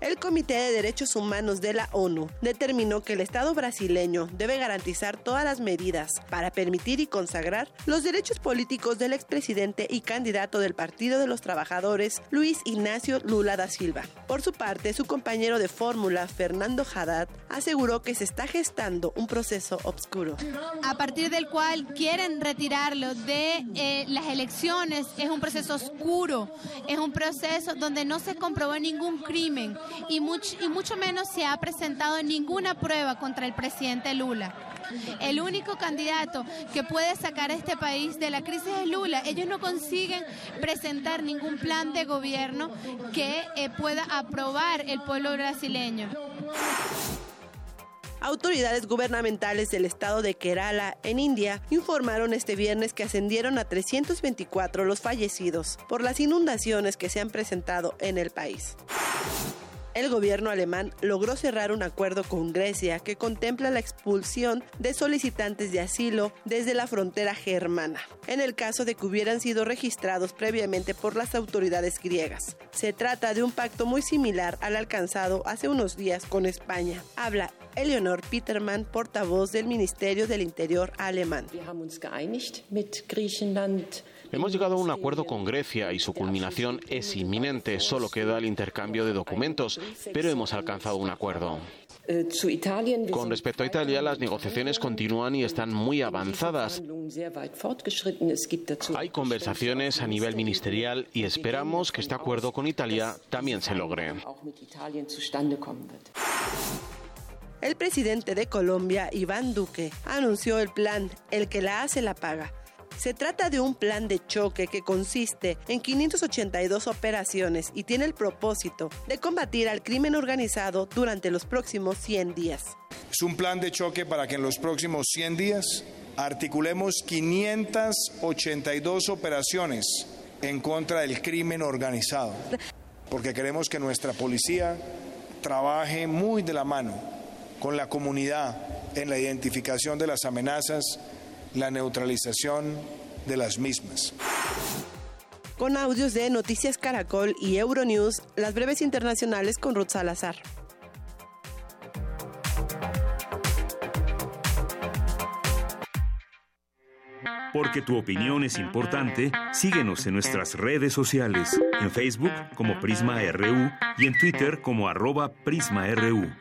El Comité de Derechos Humanos de la ONU determinó que el Estado brasileño debe garantizar todas las medidas para permitir y consagrar los derechos políticos del expresidente y candidato del Partido de los Trabajadores, Luis Ignacio Lula da Silva. Por su parte, su compañero de fórmula, Fernando Haddad, aseguró que se está gestando un proceso obscuro. A partir del cual quieren retirarlo de eh, las elecciones, es un proceso oscuro, es un proceso donde no se comprobó ningún crimen y, y mucho menos se ha presentado ninguna prueba contra el presidente Lula. El único candidato que puede sacar a este país de la crisis es Lula. Ellos no consiguen presentar ningún plan de gobierno que eh, pueda aprobar el pueblo brasileño. Autoridades gubernamentales del estado de Kerala, en India, informaron este viernes que ascendieron a 324 los fallecidos por las inundaciones que se han presentado en el país el gobierno alemán logró cerrar un acuerdo con Grecia que contempla la expulsión de solicitantes de asilo desde la frontera germana, en el caso de que hubieran sido registrados previamente por las autoridades griegas. Se trata de un pacto muy similar al alcanzado hace unos días con España. Habla Eleonor Petermann, portavoz del Ministerio del Interior alemán. Hemos llegado a un acuerdo con Grecia y su culminación es inminente. Solo queda el intercambio de documentos, pero hemos alcanzado un acuerdo. Con respecto a Italia, las negociaciones continúan y están muy avanzadas. Hay conversaciones a nivel ministerial y esperamos que este acuerdo con Italia también se logre. El presidente de Colombia, Iván Duque, anunció el plan El que la hace la paga se trata de un plan de choque que consiste en 582 operaciones y tiene el propósito de combatir al crimen organizado durante los próximos 100 días. Es un plan de choque para que en los próximos 100 días articulemos 582 operaciones en contra del crimen organizado, porque queremos que nuestra policía trabaje muy de la mano con la comunidad en la identificación de las amenazas la neutralización de las mismas. Con audios de Noticias Caracol y Euronews, las breves internacionales con Ruth Salazar. Porque tu opinión es importante, síguenos en nuestras redes sociales, en Facebook como Prisma RU y en Twitter como arroba PrismaRU.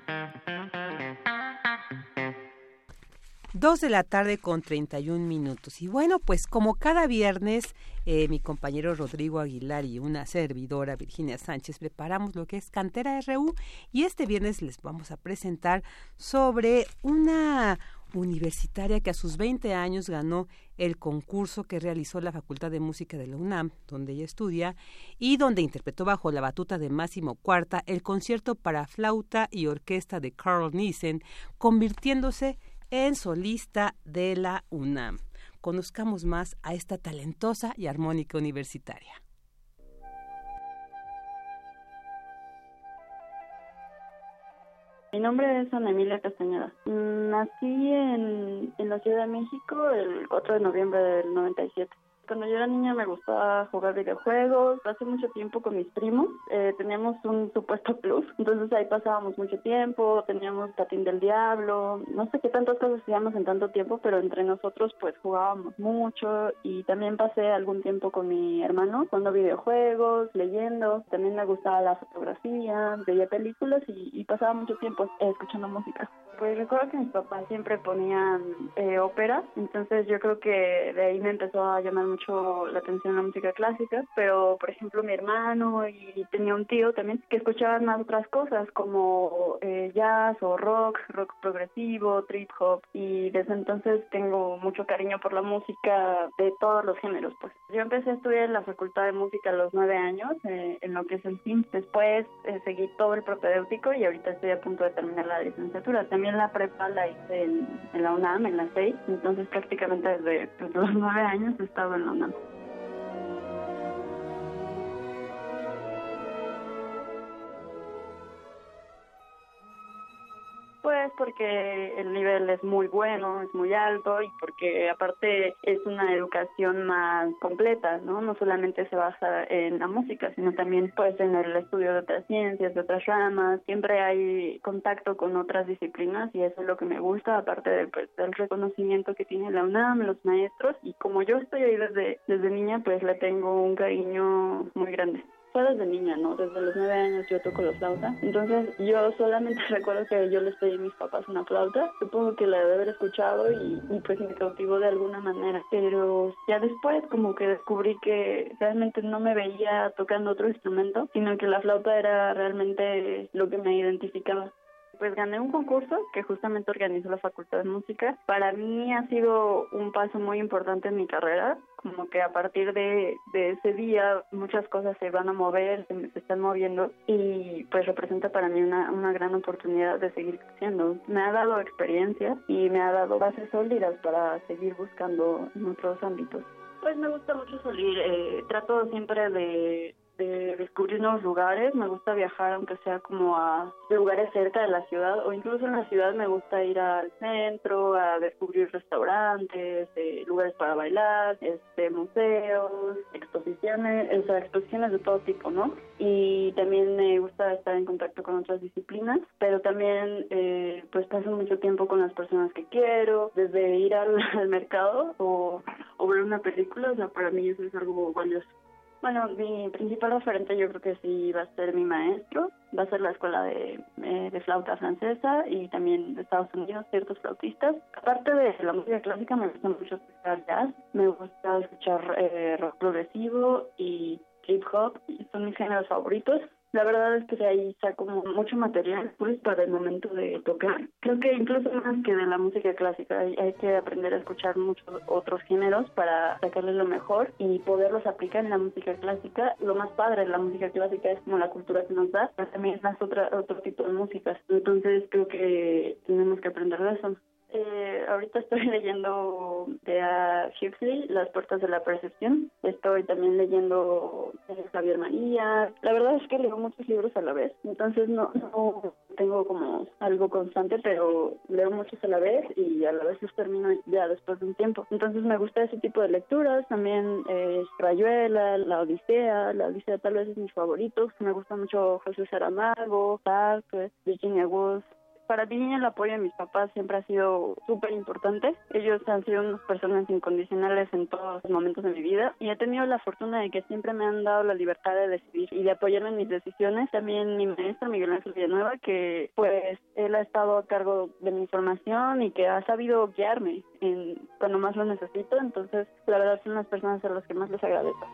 Dos de la tarde con 31 minutos. Y bueno, pues como cada viernes, eh, mi compañero Rodrigo Aguilar y una servidora, Virginia Sánchez, preparamos lo que es Cantera RU y este viernes les vamos a presentar sobre una universitaria que a sus 20 años ganó el concurso que realizó la Facultad de Música de la UNAM, donde ella estudia, y donde interpretó bajo la batuta de Máximo Cuarta el concierto para flauta y orquesta de Carl Nissen, convirtiéndose en solista de la UNAM. Conozcamos más a esta talentosa y armónica universitaria. Mi nombre es Ana Emilia Castañeda. Nací en, en la Ciudad de México el 4 de noviembre del 97. Cuando yo era niña me gustaba jugar videojuegos. Hace mucho tiempo con mis primos eh, teníamos un supuesto plus. Entonces ahí pasábamos mucho tiempo. Teníamos Patín del Diablo. No sé qué tantas cosas hacíamos en tanto tiempo, pero entre nosotros pues jugábamos mucho. Y también pasé algún tiempo con mi hermano jugando videojuegos, leyendo. También me gustaba la fotografía, veía películas y, y pasaba mucho tiempo escuchando música. Pues recuerdo que mis papás siempre ponían eh, ópera, entonces yo creo que de ahí me empezó a llamar mucho la atención la música clásica, pero por ejemplo mi hermano y tenía un tío también que escuchaban más otras cosas como eh, jazz o rock, rock progresivo, trip hop y desde entonces tengo mucho cariño por la música de todos los géneros. Pues yo empecé a estudiar en la Facultad de Música a los nueve años eh, en lo que es el CIM. Después seguí todo el propedéutico y ahorita estoy a punto de terminar la licenciatura. La prepa la hice en, la UNAM, en la 6, entonces prácticamente desde los nueve años he estado en la UNAM. Pues porque el nivel es muy bueno, es muy alto y porque aparte es una educación más completa, ¿no? No solamente se basa en la música, sino también pues en el estudio de otras ciencias, de otras ramas. Siempre hay contacto con otras disciplinas y eso es lo que me gusta, aparte de, pues, del reconocimiento que tiene la UNAM, los maestros y como yo estoy ahí desde, desde niña, pues le tengo un cariño muy grande fue desde niña, ¿no? Desde los nueve años yo toco la flauta. Entonces yo solamente recuerdo que yo les pedí a mis papás una flauta. Supongo que la debe haber escuchado y, y pues me cautivó de alguna manera. Pero ya después como que descubrí que realmente no me veía tocando otro instrumento, sino que la flauta era realmente lo que me identificaba pues gané un concurso que justamente organizó la Facultad de Música. Para mí ha sido un paso muy importante en mi carrera, como que a partir de, ese día muchas cosas se van a mover, se, se, están moviendo y pues representa para mí una, una gran oportunidad de seguir creciendo. Me ha dado experiencia y me ha dado bases sólidas para seguir buscando en otros ámbitos. Pues me gusta mucho salir, eh, trato siempre de de descubrir nuevos lugares, me gusta viajar aunque sea como a lugares cerca de la ciudad o incluso en la ciudad me gusta ir al centro a descubrir restaurantes, eh, lugares para bailar, este museos, exposiciones, o sea, exposiciones de todo tipo, ¿no? Y también me gusta estar en contacto con otras disciplinas, pero también eh, pues paso mucho tiempo con las personas que quiero, desde ir al, mercado o, o ver una película, o sea, para mí eso es algo valioso. Bueno, mi principal referente yo creo que sí va a ser mi maestro, va a ser la escuela de, eh, de flauta francesa y también de Estados Unidos, ciertos flautistas. Aparte de la música clásica, me gusta mucho escuchar jazz, me gusta escuchar eh, rock progresivo y hip hop, son mis géneros favoritos. La verdad es que de ahí saco mucho material pues para el momento de tocar. Creo que incluso más que de la música clásica hay, que aprender a escuchar muchos otros géneros para sacarles lo mejor y poderlos aplicar en la música clásica. Lo más padre de la música clásica es como la cultura que nos da, pero también es otra, otro tipo de músicas. Entonces creo que tenemos que aprender de eso. Eh, ahorita estoy leyendo de a Huxley, Las Puertas de la Percepción. Estoy también leyendo de Javier María. La verdad es que leo muchos libros a la vez, entonces no, no tengo como algo constante, pero leo muchos a la vez y a la vez los termino ya después de un tiempo. Entonces me gusta ese tipo de lecturas. También eh, Rayuela, La Odisea. La Odisea tal vez es mi favorito. Me gusta mucho José Saramago, Sartre, Virginia Woolf para mí el apoyo de mis papás siempre ha sido súper importante. Ellos han sido unas personas incondicionales en todos los momentos de mi vida y he tenido la fortuna de que siempre me han dado la libertad de decidir y de apoyarme en mis decisiones. También mi maestro Miguel Ángel Villanueva, que pues él ha estado a cargo de mi información y que ha sabido guiarme en cuando más lo necesito. Entonces, la verdad son las personas a las que más les agradezco.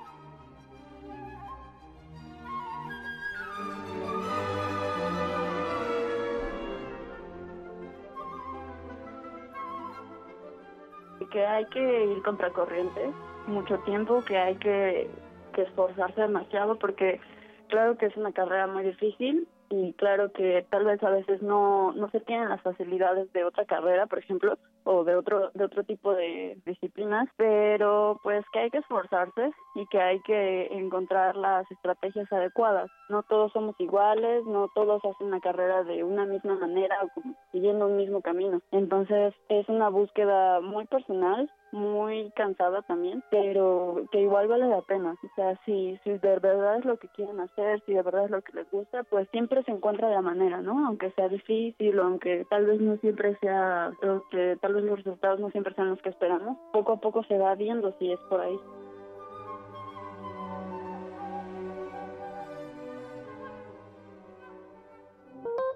Que hay que ir contracorriente mucho tiempo, que hay que, que esforzarse demasiado porque claro que es una carrera muy difícil y claro que tal vez a veces no, no se tienen las facilidades de otra carrera, por ejemplo, o de otro de otro tipo de disciplinas, pero pues que hay que esforzarse y que hay que encontrar las estrategias adecuadas. No todos somos iguales, no todos hacen una carrera de una misma manera o siguiendo un mismo camino. Entonces es una búsqueda muy personal muy cansada también, pero que igual vale la pena. O sea, si, si de verdad es lo que quieren hacer, si de verdad es lo que les gusta, pues siempre se encuentra la manera, ¿no? Aunque sea difícil aunque tal vez no siempre sea, que tal vez los resultados no siempre sean los que esperamos, poco a poco se va viendo si es por ahí.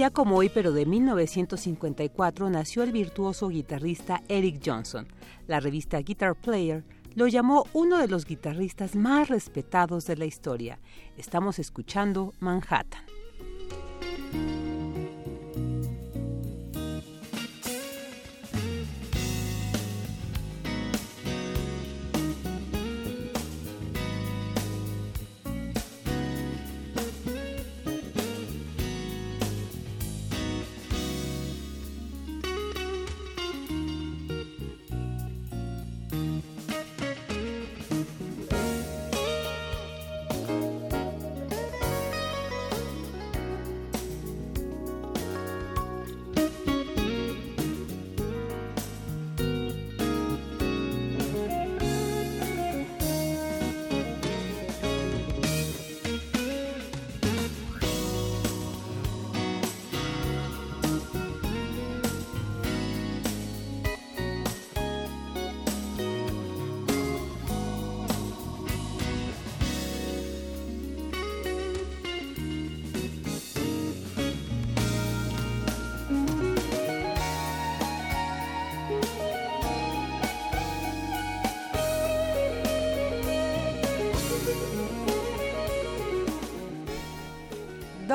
Día como hoy, pero de 1954, nació el virtuoso guitarrista Eric Johnson. La revista Guitar Player lo llamó uno de los guitarristas más respetados de la historia. Estamos escuchando Manhattan.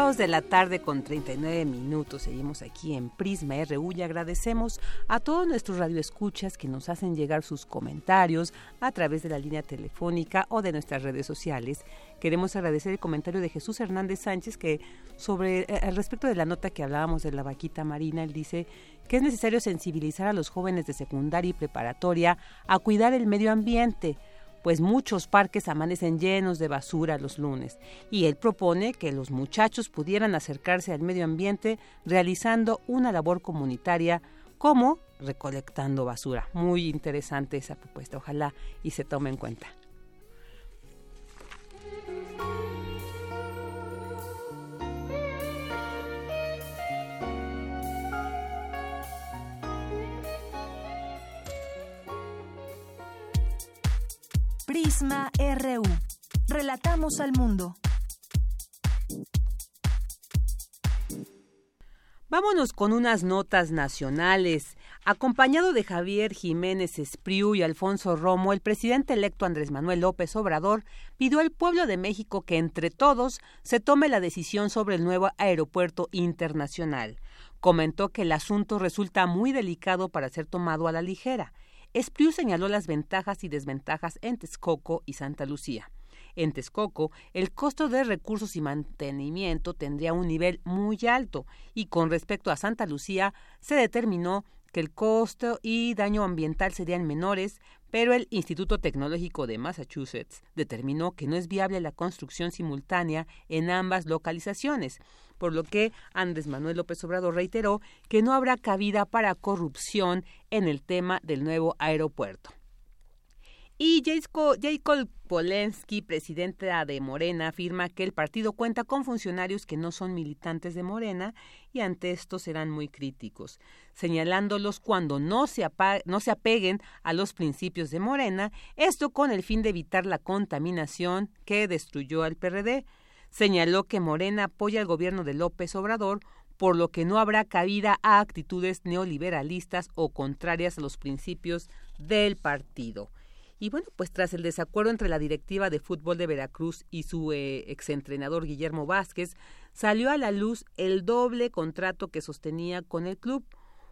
De la tarde con 39 minutos. Seguimos aquí en Prisma RU y agradecemos a todos nuestros radioescuchas que nos hacen llegar sus comentarios a través de la línea telefónica o de nuestras redes sociales. Queremos agradecer el comentario de Jesús Hernández Sánchez que sobre eh, al respecto de la nota que hablábamos de la vaquita marina, él dice que es necesario sensibilizar a los jóvenes de secundaria y preparatoria a cuidar el medio ambiente pues muchos parques amanecen llenos de basura los lunes, y él propone que los muchachos pudieran acercarse al medio ambiente realizando una labor comunitaria como recolectando basura. Muy interesante esa propuesta, ojalá y se tome en cuenta. Prisma RU. Relatamos al mundo. Vámonos con unas notas nacionales. Acompañado de Javier Jiménez Espriu y Alfonso Romo, el presidente electo Andrés Manuel López Obrador pidió al pueblo de México que entre todos se tome la decisión sobre el nuevo aeropuerto internacional. Comentó que el asunto resulta muy delicado para ser tomado a la ligera Espriu señaló las ventajas y desventajas en Texcoco y Santa Lucía. En Texcoco, el costo de recursos y mantenimiento tendría un nivel muy alto y con respecto a Santa Lucía se determinó que el costo y daño ambiental serían menores, pero el Instituto Tecnológico de Massachusetts determinó que no es viable la construcción simultánea en ambas localizaciones, por lo que Andrés Manuel López Obrador reiteró que no habrá cabida para corrupción en el tema del nuevo aeropuerto. Y Jacob Polensky, presidente de Morena, afirma que el partido cuenta con funcionarios que no son militantes de Morena y ante esto serán muy críticos, señalándolos cuando no se, no se apeguen a los principios de Morena, esto con el fin de evitar la contaminación que destruyó al PRD. Señaló que Morena apoya al gobierno de López Obrador por lo que no habrá cabida a actitudes neoliberalistas o contrarias a los principios del partido. Y bueno, pues tras el desacuerdo entre la directiva de fútbol de Veracruz y su eh, exentrenador Guillermo Vázquez, salió a la luz el doble contrato que sostenía con el club,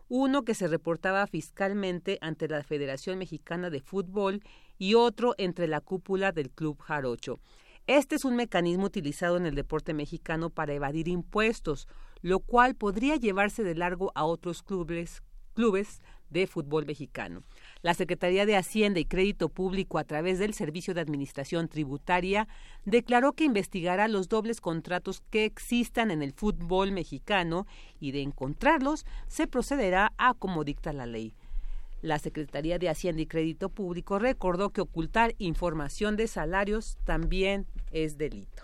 uno que se reportaba fiscalmente ante la Federación Mexicana de Fútbol y otro entre la cúpula del Club Jarocho. Este es un mecanismo utilizado en el deporte mexicano para evadir impuestos, lo cual podría llevarse de largo a otros clubes, clubes de fútbol mexicano. La Secretaría de Hacienda y Crédito Público, a través del Servicio de Administración Tributaria, declaró que investigará los dobles contratos que existan en el fútbol mexicano y de encontrarlos se procederá a como dicta la ley. La Secretaría de Hacienda y Crédito Público recordó que ocultar información de salarios también es delito.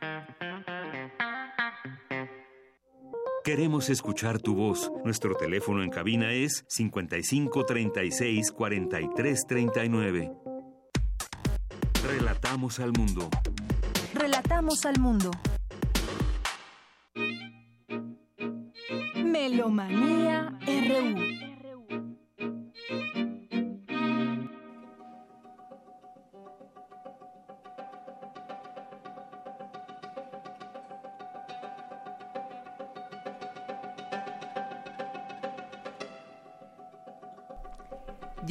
Queremos escuchar tu voz. Nuestro teléfono en cabina es 55 36 43 39. Relatamos al mundo. Relatamos al mundo. Melomanía RU.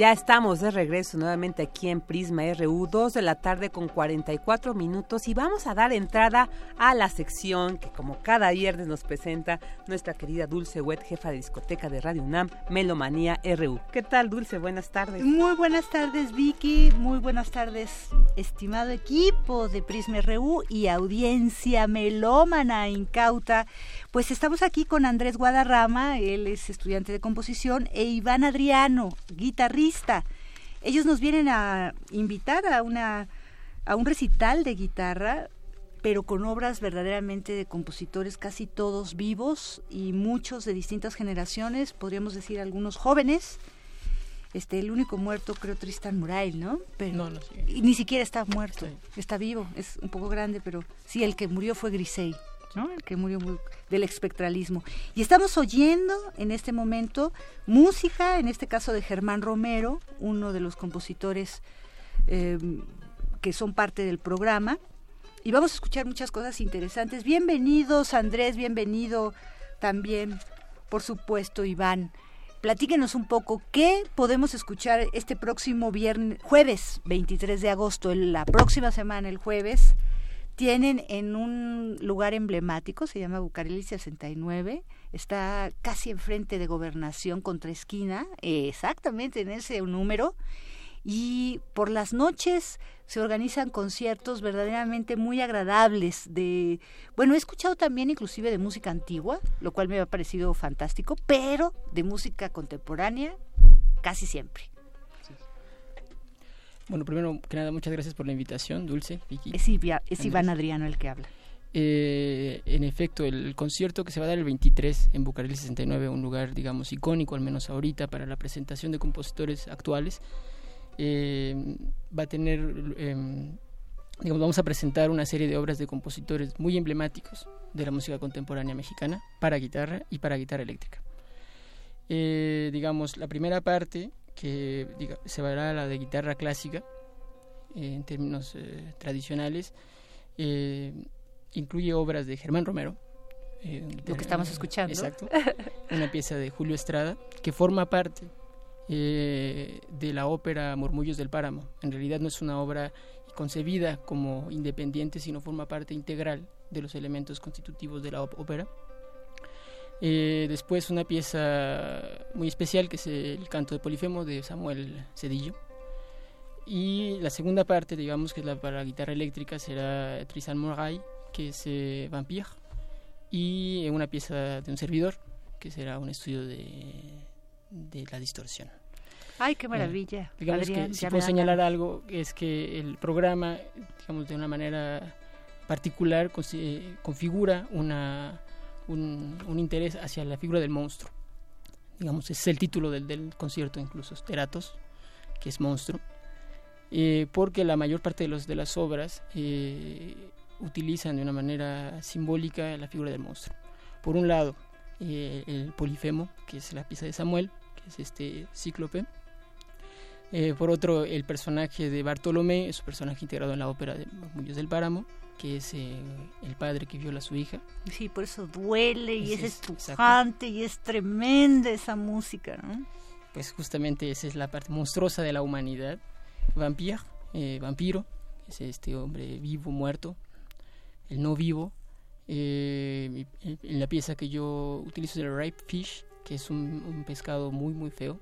Ya estamos de regreso nuevamente aquí en Prisma RU, 2 de la tarde con 44 minutos y vamos a dar entrada a la sección que como cada viernes nos presenta nuestra querida Dulce Wet, jefa de discoteca de Radio UNAM, Melomanía RU. ¿Qué tal Dulce? Buenas tardes. Muy buenas tardes Vicky, muy buenas tardes estimado equipo de Prisma RU y audiencia melómana incauta. Pues estamos aquí con Andrés Guadarrama, él es estudiante de composición, e Iván Adriano, guitarrista. Ellos nos vienen a invitar a, una, a un recital de guitarra, pero con obras verdaderamente de compositores casi todos vivos y muchos de distintas generaciones, podríamos decir algunos jóvenes. Este, el único muerto creo Tristan Murail, ¿no? Pero no, no, y ni siquiera está muerto, está vivo, es un poco grande, pero sí, el que murió fue Grisey. El que murió del espectralismo. Y estamos oyendo en este momento música, en este caso de Germán Romero, uno de los compositores em, que son parte del programa. Y vamos a escuchar muchas cosas interesantes. Bienvenidos, Andrés, bienvenido también, por supuesto, Iván. Platíquenos un poco qué podemos escuchar este próximo viernes, jueves 23 de agosto, la próxima semana, el jueves tienen en un lugar emblemático, se llama Bucareli 69, está casi enfrente de Gobernación contra esquina, exactamente en ese número, y por las noches se organizan conciertos verdaderamente muy agradables de bueno he escuchado también inclusive de música antigua lo cual me ha parecido fantástico pero de música contemporánea casi siempre bueno, primero que nada, muchas gracias por la invitación, Dulce. es, Iván Adriano el que habla. Eh, en efecto, el concierto que se va a dar el 23 en Bucareli 69, un lugar, digamos, icónico, al menos ahorita, para la presentación de compositores actuales, eh, va a tener em, digamos, vamos a presentar una serie de obras de compositores muy emblemáticos de la música contemporánea mexicana para guitarra y para guitarra eléctrica. Eh, digamos, la primera parte, que se va a la de guitarra clásica, eh, en términos eh, tradicionales, incluye obras de Germán Romero. Lo que estamos escuchando. Exacto. Una pieza de Julio Estrada, que forma parte de la ópera Murmullos del Páramo. En realidad no es una obra concebida como independiente, sino forma parte integral de los elementos constitutivos de la ópera. Eh, después una pieza muy especial que es el canto de Polifemo de Samuel Cedillo. Y la segunda parte, digamos, que es la para guitarra eléctrica, será Tristan Moray, que es eh, Vampire. Y una pieza de un servidor, que será un estudio de, de la distorsión. Ay, qué maravilla. digamos que si puedo señalar algo, es que el programa, digamos, de una manera particular, configura una un, interés hacia la figura del monstruo. Digamos, es el título del, concierto incluso, Teratos, que es monstruo, eh, porque la mayor parte de, las obras eh, utilizan de una manera simbólica la figura del monstruo. Por un lado, eh, el Polifemo, que es la pieza de Samuel, que es este cíclope. por otro, el personaje de Bartolomé, es un personaje integrado en la ópera de Muñoz del Páramo que es eh, el padre que viola a su hija. Sí, por eso duele y es, estrujante y es tremenda esa música, ¿no? Pues justamente esa es la parte monstruosa de la humanidad. Vampire, eh, vampiro, es este hombre vivo, muerto, el no vivo. Eh, en la pieza que yo utilizo es el Ripe Fish, que es un pescado muy, muy feo,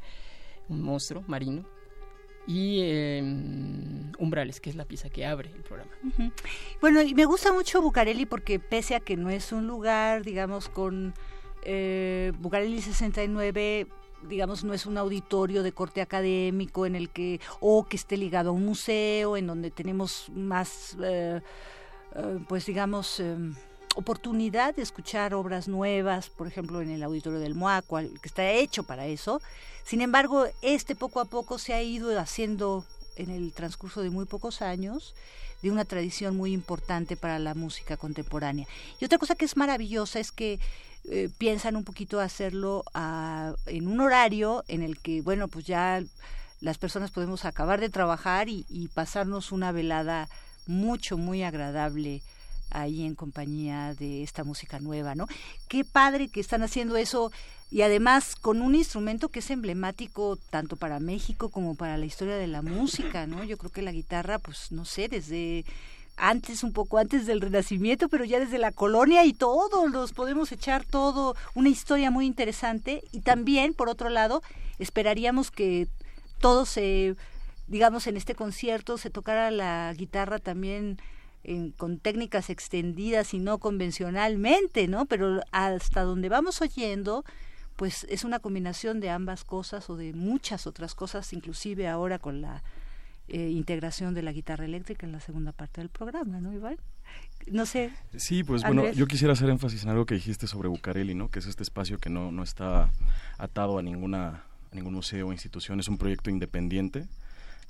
un monstruo marino y em, Umbrales, que es la pieza que abre el programa. Bueno, y me gusta mucho Bucareli porque pese a que no es un lugar, digamos, con eh, Bucareli 69 digamos no es un auditorio de corte académico en el que o que esté ligado a un museo en donde tenemos más eh, eh, pues digamos em, oportunidad de escuchar obras nuevas por ejemplo en el auditorio del Moaco que está hecho para eso sin embargo, este poco a poco se ha ido haciendo en el transcurso de muy pocos años de una tradición muy importante para la música contemporánea. Y otra cosa que es maravillosa es que eh, piensan un poquito hacerlo en un horario en el que, bueno, pues ya las personas podemos acabar de trabajar y pasarnos una velada mucho, muy agradable ahí en compañía de esta música nueva, ¿no? Qué padre que están haciendo eso y además con un instrumento que es emblemático tanto para México como para la historia de la música, ¿no? Yo creo que la guitarra, pues no sé, desde antes, un poco antes del Renacimiento, pero ya desde la colonia y todos los podemos echar todo, una historia muy interesante y también, por otro lado, esperaríamos que todo se, digamos, en este concierto se tocara la guitarra también con técnicas extendidas y no convencionalmente, ¿no? Pero hasta donde vamos oyendo, pues es una combinación de ambas cosas o de muchas otras cosas, inclusive ahora con la eh, integración de la guitarra eléctrica en la segunda parte del programa, ¿no, Iván? No sé. Sí, pues bueno, yo quisiera hacer énfasis en algo que dijiste sobre Bucareli, ¿no? Que es este espacio que no, no está atado a ninguna a ningún museo o institución, es un proyecto independiente.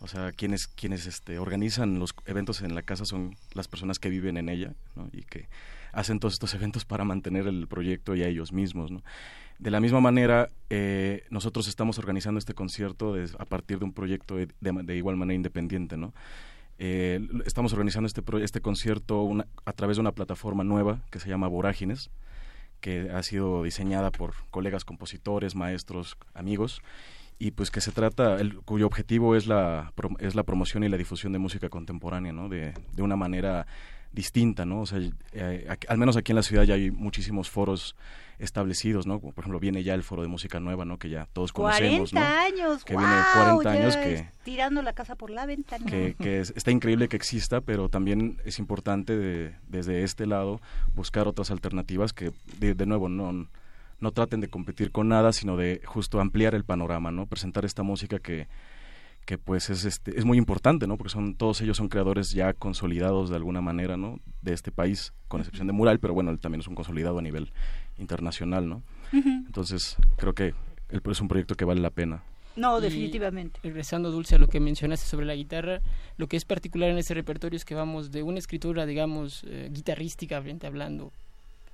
O sea, quienes quienes este, organizan los eventos en la casa son las personas que viven en ella, ¿no? Y que hacen todos estos eventos para mantener el proyecto y a ellos mismos. De la misma manera, eh, nosotros estamos organizando este concierto a partir de un proyecto de, igual manera independiente. Eh, estamos organizando este, este concierto a través de una plataforma nueva que se llama Vorágines, que ha sido diseñada por colegas compositores, maestros, amigos, y pues que se trata, el, cuyo objetivo es la, es la promoción y la difusión de música contemporánea, ¿no? De, de una manera distinta, ¿no? O sea, eh, al menos aquí en la ciudad ya hay muchísimos foros establecidos, ¿no? Por ejemplo, viene ya el foro de música nueva, ¿no? Que ya todos conocemos, 40 años, que viene 40 años que tirando la casa por la ventana. Que, está increíble que exista, pero también es importante de, desde este lado buscar otras alternativas que de, de nuevo no no traten de competir con nada, sino de justo ampliar el panorama, ¿no? Presentar esta música que que pues es este es muy importante no porque son todos ellos son creadores ya consolidados de alguna manera no de este país con excepción de Mural pero bueno él también es un consolidado a nivel internacional no entonces creo que es un proyecto que vale la pena. No, definitivamente. Regresando, Dulce, a lo que mencionaste sobre la guitarra, lo que es particular en este repertorio es que vamos de una escritura, digamos, eh, guitarrística, frente hablando,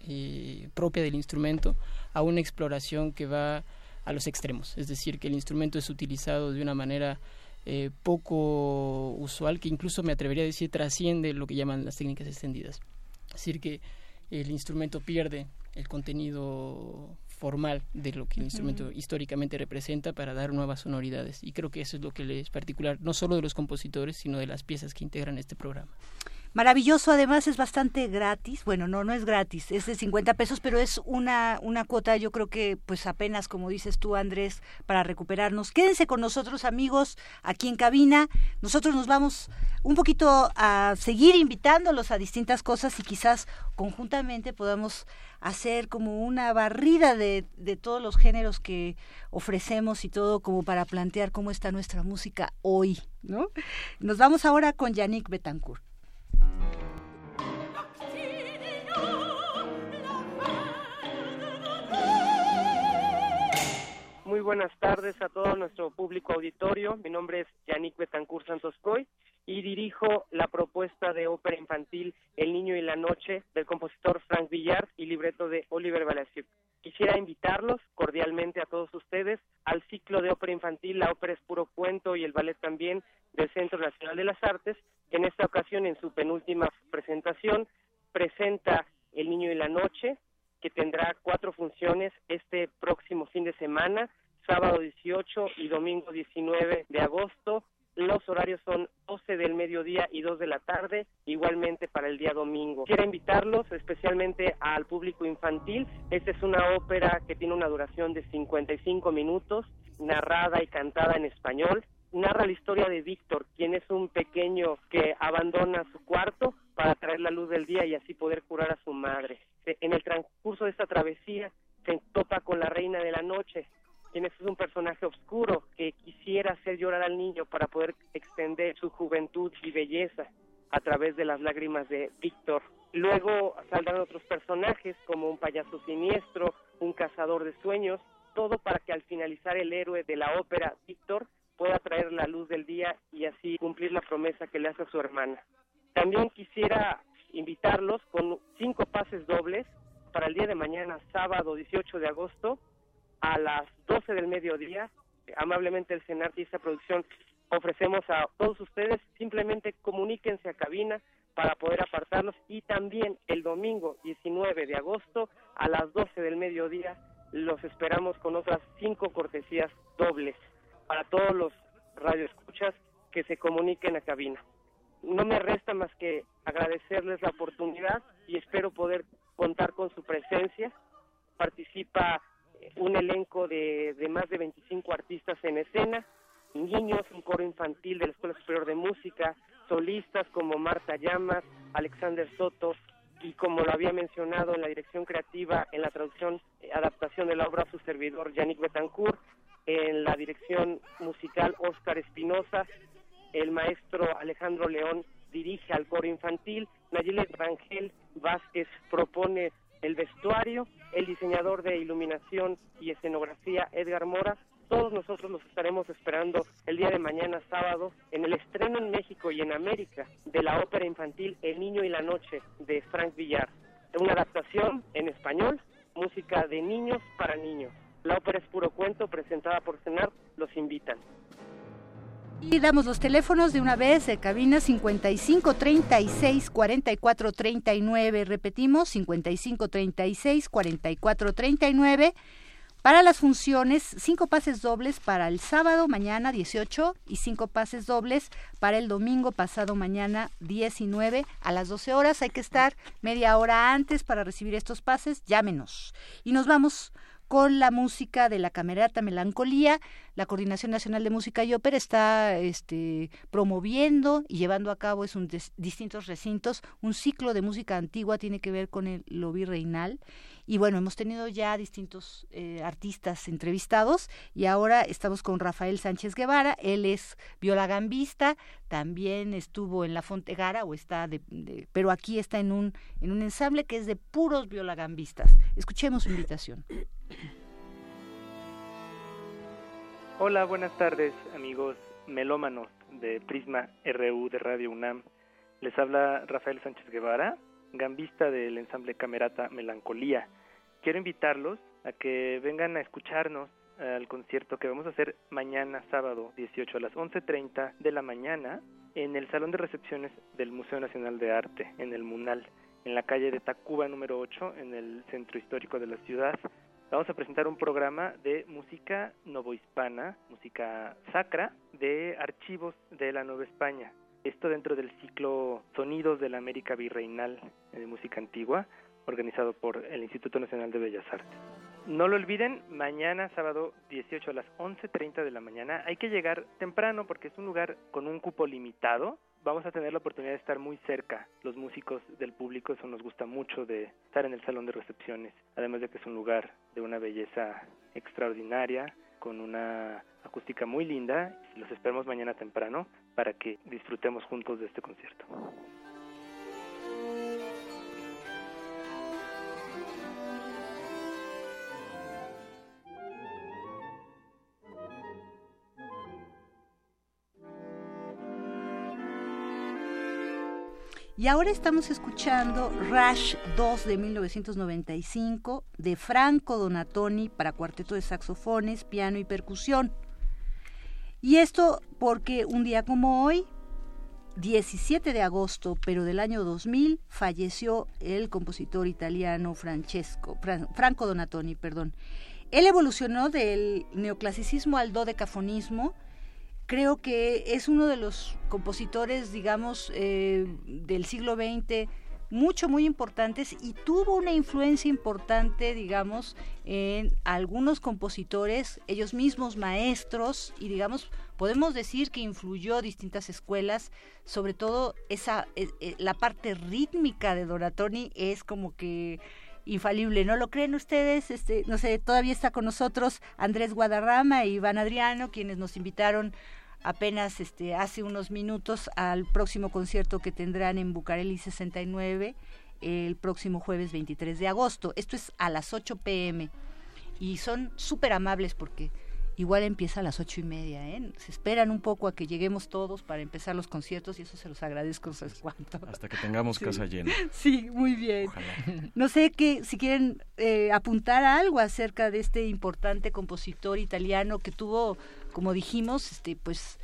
eh, propia del instrumento, a una exploración que va a los extremos. Es decir, que el instrumento es utilizado de una manera eh, poco usual, que incluso me atrevería a decir trasciende lo que llaman las técnicas extendidas. Es decir, que el instrumento pierde el contenido formal de lo que el instrumento históricamente representa para dar nuevas sonoridades. Y creo que eso es lo que le es particular, no solo de los compositores, sino de las piezas que integran este programa. Maravilloso, además es bastante gratis. Bueno, no, no es gratis, es de 50 pesos, pero es una, una cuota, yo creo que pues apenas, como dices tú, Andrés, para recuperarnos. Quédense con nosotros, amigos, aquí en cabina. Nosotros nos vamos un poquito a seguir invitándolos a distintas cosas y quizás conjuntamente podamos hacer como una barrida de, de todos los géneros que ofrecemos y todo como para plantear cómo está nuestra música hoy, ¿no? Nos vamos ahora con Yannick Betancourt. Muy buenas tardes a todo nuestro público auditorio. Mi nombre es Yannick Betancourt Santos Coy y dirijo la propuesta de ópera infantil El Niño y la Noche del compositor Frank Villard y libreto de Oliver Valasiuk. Quisiera invitarlos cordialmente a todos ustedes al ciclo de ópera infantil La ópera es puro cuento y el ballet también del Centro Nacional de las Artes, que en esta ocasión en su penúltima presentación presenta El Niño y la Noche, que tendrá cuatro funciones este próximo fin de semana sábado 18 y domingo 19 de agosto. Los horarios son 12 del mediodía y 2 de la tarde, igualmente para el día domingo. Quiero invitarlos especialmente al público infantil. Esta es una ópera que tiene una duración de 55 minutos, narrada y cantada en español. Narra la historia de Víctor, quien es un pequeño que abandona su cuarto para traer la luz del día y así poder curar a su madre. En el transcurso de esta travesía se topa con la reina de la noche, quien es un personaje oscuro que quisiera hacer llorar al niño para poder extender su juventud y belleza a través de las lágrimas de Víctor. Luego saldrán otros personajes como un payaso siniestro, un cazador de sueños, todo para que al finalizar el héroe de la ópera, Víctor, pueda traer la luz del día y así cumplir la promesa que le hace a su hermana. También quisiera invitarlos con cinco pases dobles para el día de mañana, sábado 18 de agosto, a las 12 del mediodía. Amablemente el CENART y esta producción ofrecemos a todos ustedes, simplemente comuníquense a cabina para poder apartarlos y también el domingo 19 de agosto a las 12 del mediodía los esperamos con otras cinco cortesías dobles para todos los radioescuchas que se comuniquen a cabina. No me resta más que agradecerles la oportunidad y espero poder contar con su presencia. Participa un elenco de, más de 25 artistas en escena, niños, un coro infantil de la Escuela Superior de Música, solistas como Marta Llamas, Alexander Soto, y como lo había mencionado en la dirección creativa, en la traducción, eh, adaptación de la obra, su servidor Yannick Betancourt, en la dirección musical Oscar Espinosa, el maestro Alejandro León dirige al coro infantil, Nayeli Rangel Vázquez propone el vestuario, el diseñador de iluminación y escenografía Edgar Mora. Todos nosotros los estaremos esperando el día de mañana sábado en el estreno en México y en América de la ópera infantil El Niño y la Noche de Frank Villar. Una adaptación en español, música de niños para niños. La ópera es puro cuento presentada por Cenar, los invitan. Y damos los teléfonos de una vez de cabina 55 36 44 39. Repetimos 55 36 44 39. Para las funciones, cinco pases dobles para el sábado mañana 18 y cinco pases dobles para el domingo pasado mañana 19 a las 12 horas. Hay que estar media hora antes para recibir estos pases. Llámenos. Y nos vamos con la música de la Camerata Melancolía. La Coordinación Nacional de Música y Ópera está este, promoviendo y llevando a cabo en distintos recintos un ciclo de música antigua, tiene que ver con el lo virreinal. Y bueno, hemos tenido ya distintos eh, artistas entrevistados y ahora estamos con Rafael Sánchez Guevara, él es violagambista, también estuvo en la Fontegara o está de, pero aquí está en un en un ensamble que es de puros violagambistas. Escuchemos su invitación. Hola, buenas tardes, amigos melómanos de Prisma RU de Radio UNAM. Les habla Rafael Sánchez Guevara, gambista del ensamble Camerata Melancolía. Quiero invitarlos a que vengan a escucharnos al concierto que vamos a hacer mañana sábado 18 a las 11.30 de la mañana en el Salón de Recepciones del Museo Nacional de Arte, en el MUNAL, en la calle de Tacuba número 8, en el centro histórico de la ciudad. Vamos a presentar un programa de música novohispana, música sacra, de archivos de la Nueva España. Esto dentro del ciclo Sonidos de la América Virreinal de Música Antigua, organizado por el Instituto Nacional de Bellas Artes. No lo olviden, mañana sábado 18 a las 11.30 de la mañana hay que llegar temprano porque es un lugar con un cupo limitado. Vamos a tener la oportunidad de estar muy cerca. Los músicos del público, eso nos gusta mucho de estar en el salón de recepciones. Además de que es un lugar de una belleza extraordinaria, con una acústica muy linda. Los esperamos mañana temprano para que disfrutemos juntos de este concierto. Y ahora estamos escuchando Rush 2 de 1995 de Franco Donatoni para cuarteto de saxofones, piano y percusión. Y esto porque un día como hoy, 17 de agosto, pero del año 2000, falleció el compositor italiano Francesco, Franco Donatoni. Perdón. Él evolucionó del neoclasicismo al dodecafonismo creo que es uno de los compositores, digamos, eh, del siglo XX mucho, muy importantes y tuvo una influencia importante, digamos, en algunos compositores, ellos mismos maestros, y digamos, podemos decir que influyó distintas escuelas, sobre todo esa, eh, eh, la parte rítmica de Donatoni es como que infalible, ¿no lo creen ustedes? Este, no sé, todavía está con nosotros Andrés Guadarrama y Iván Adriano, quienes nos invitaron apenas este, hace unos minutos al próximo concierto que tendrán en Bucareli 69 el próximo jueves 23 de agosto. Esto es a las 8 pm y son súper amables porque igual empieza a las ocho y media. ¿eh? Se esperan un poco a que lleguemos todos para empezar los conciertos y eso se los agradezco no cuánto. Hasta que tengamos casa llena. Sí, muy bien. No sé que, si quieren eh, apuntar algo acerca de este importante compositor italiano que tuvo, como dijimos, este, pues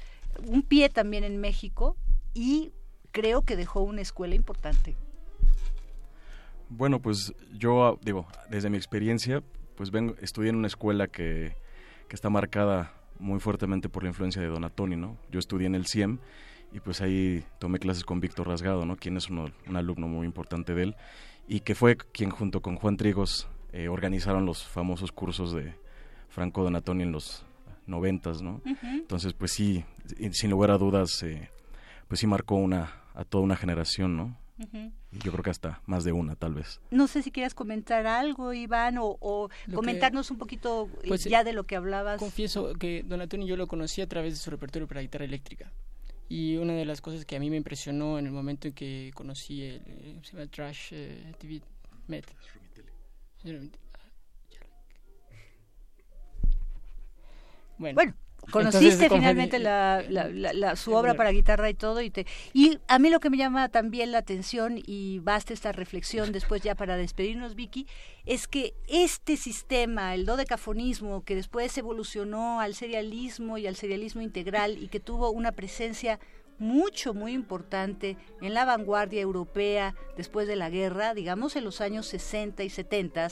un pie también en México y creo que dejó una escuela importante. Bueno, pues yo digo, desde mi experiencia, pues vengo, estudié en una escuela que que está marcada muy fuertemente por la influencia de Donatoni, ¿no? Yo estudié en el CIEM y pues ahí tomé clases con Víctor Rasgado, ¿no? Quien es un alumno muy importante de él y que fue quien junto con Juan Trigos eh, organizaron los famosos cursos de Franco Donatoni en los noventas, ¿no? Entonces, pues sí, sin lugar a dudas, eh, pues sí marcó una a toda una generación, ¿no? Yo creo que hasta más de una, tal vez. No sé si quieras comentar algo, Iván, o, comentarnos un poquito eh, pues, ya de lo que hablabas. Confieso que Don Antonio yo lo conocí a través de su repertorio para guitarra eléctrica. Y una de las cosas que a mí me impresionó en el momento en que conocí el, eh, Trash eh, TV Met. bueno conociste finalmente la, la, su obra para guitarra y todo y te y a mí lo que me llama también la atención y basta esta reflexión después ya para despedirnos Vicky es que este sistema el dodecafonismo que después evolucionó al serialismo y al serialismo integral y que tuvo una presencia mucho, muy importante en la vanguardia europea después de la guerra, digamos en los años 60 y 70,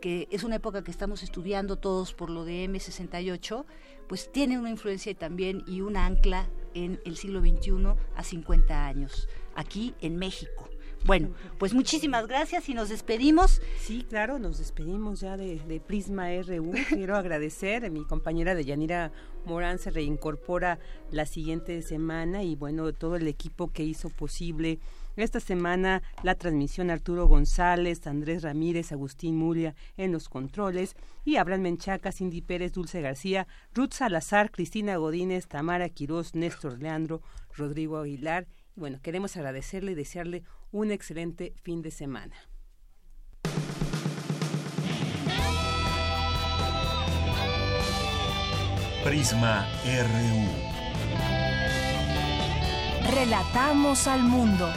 que es una época que estamos estudiando todos por lo de M68, pues tiene una influencia también y un ancla en el siglo XXI a 50 años, aquí en México. Bueno, pues muchísimas gracias y nos despedimos. Sí, claro, nos despedimos ya de, Prisma RU. Quiero agradecer, a mi compañera de Yanira Morán se reincorpora la siguiente semana y bueno, todo el equipo que hizo posible esta semana la transmisión Arturo González, Andrés Ramírez, Agustín Mulia en los controles y Abraham Menchaca, Cindy Pérez, Dulce García, Ruth Salazar, Cristina Godínez, Tamara Quirós, Néstor Leandro, Rodrigo Aguilar. Y bueno, queremos agradecerle y desearle un excelente fin de semana. Prisma RU. Relatamos al mundo.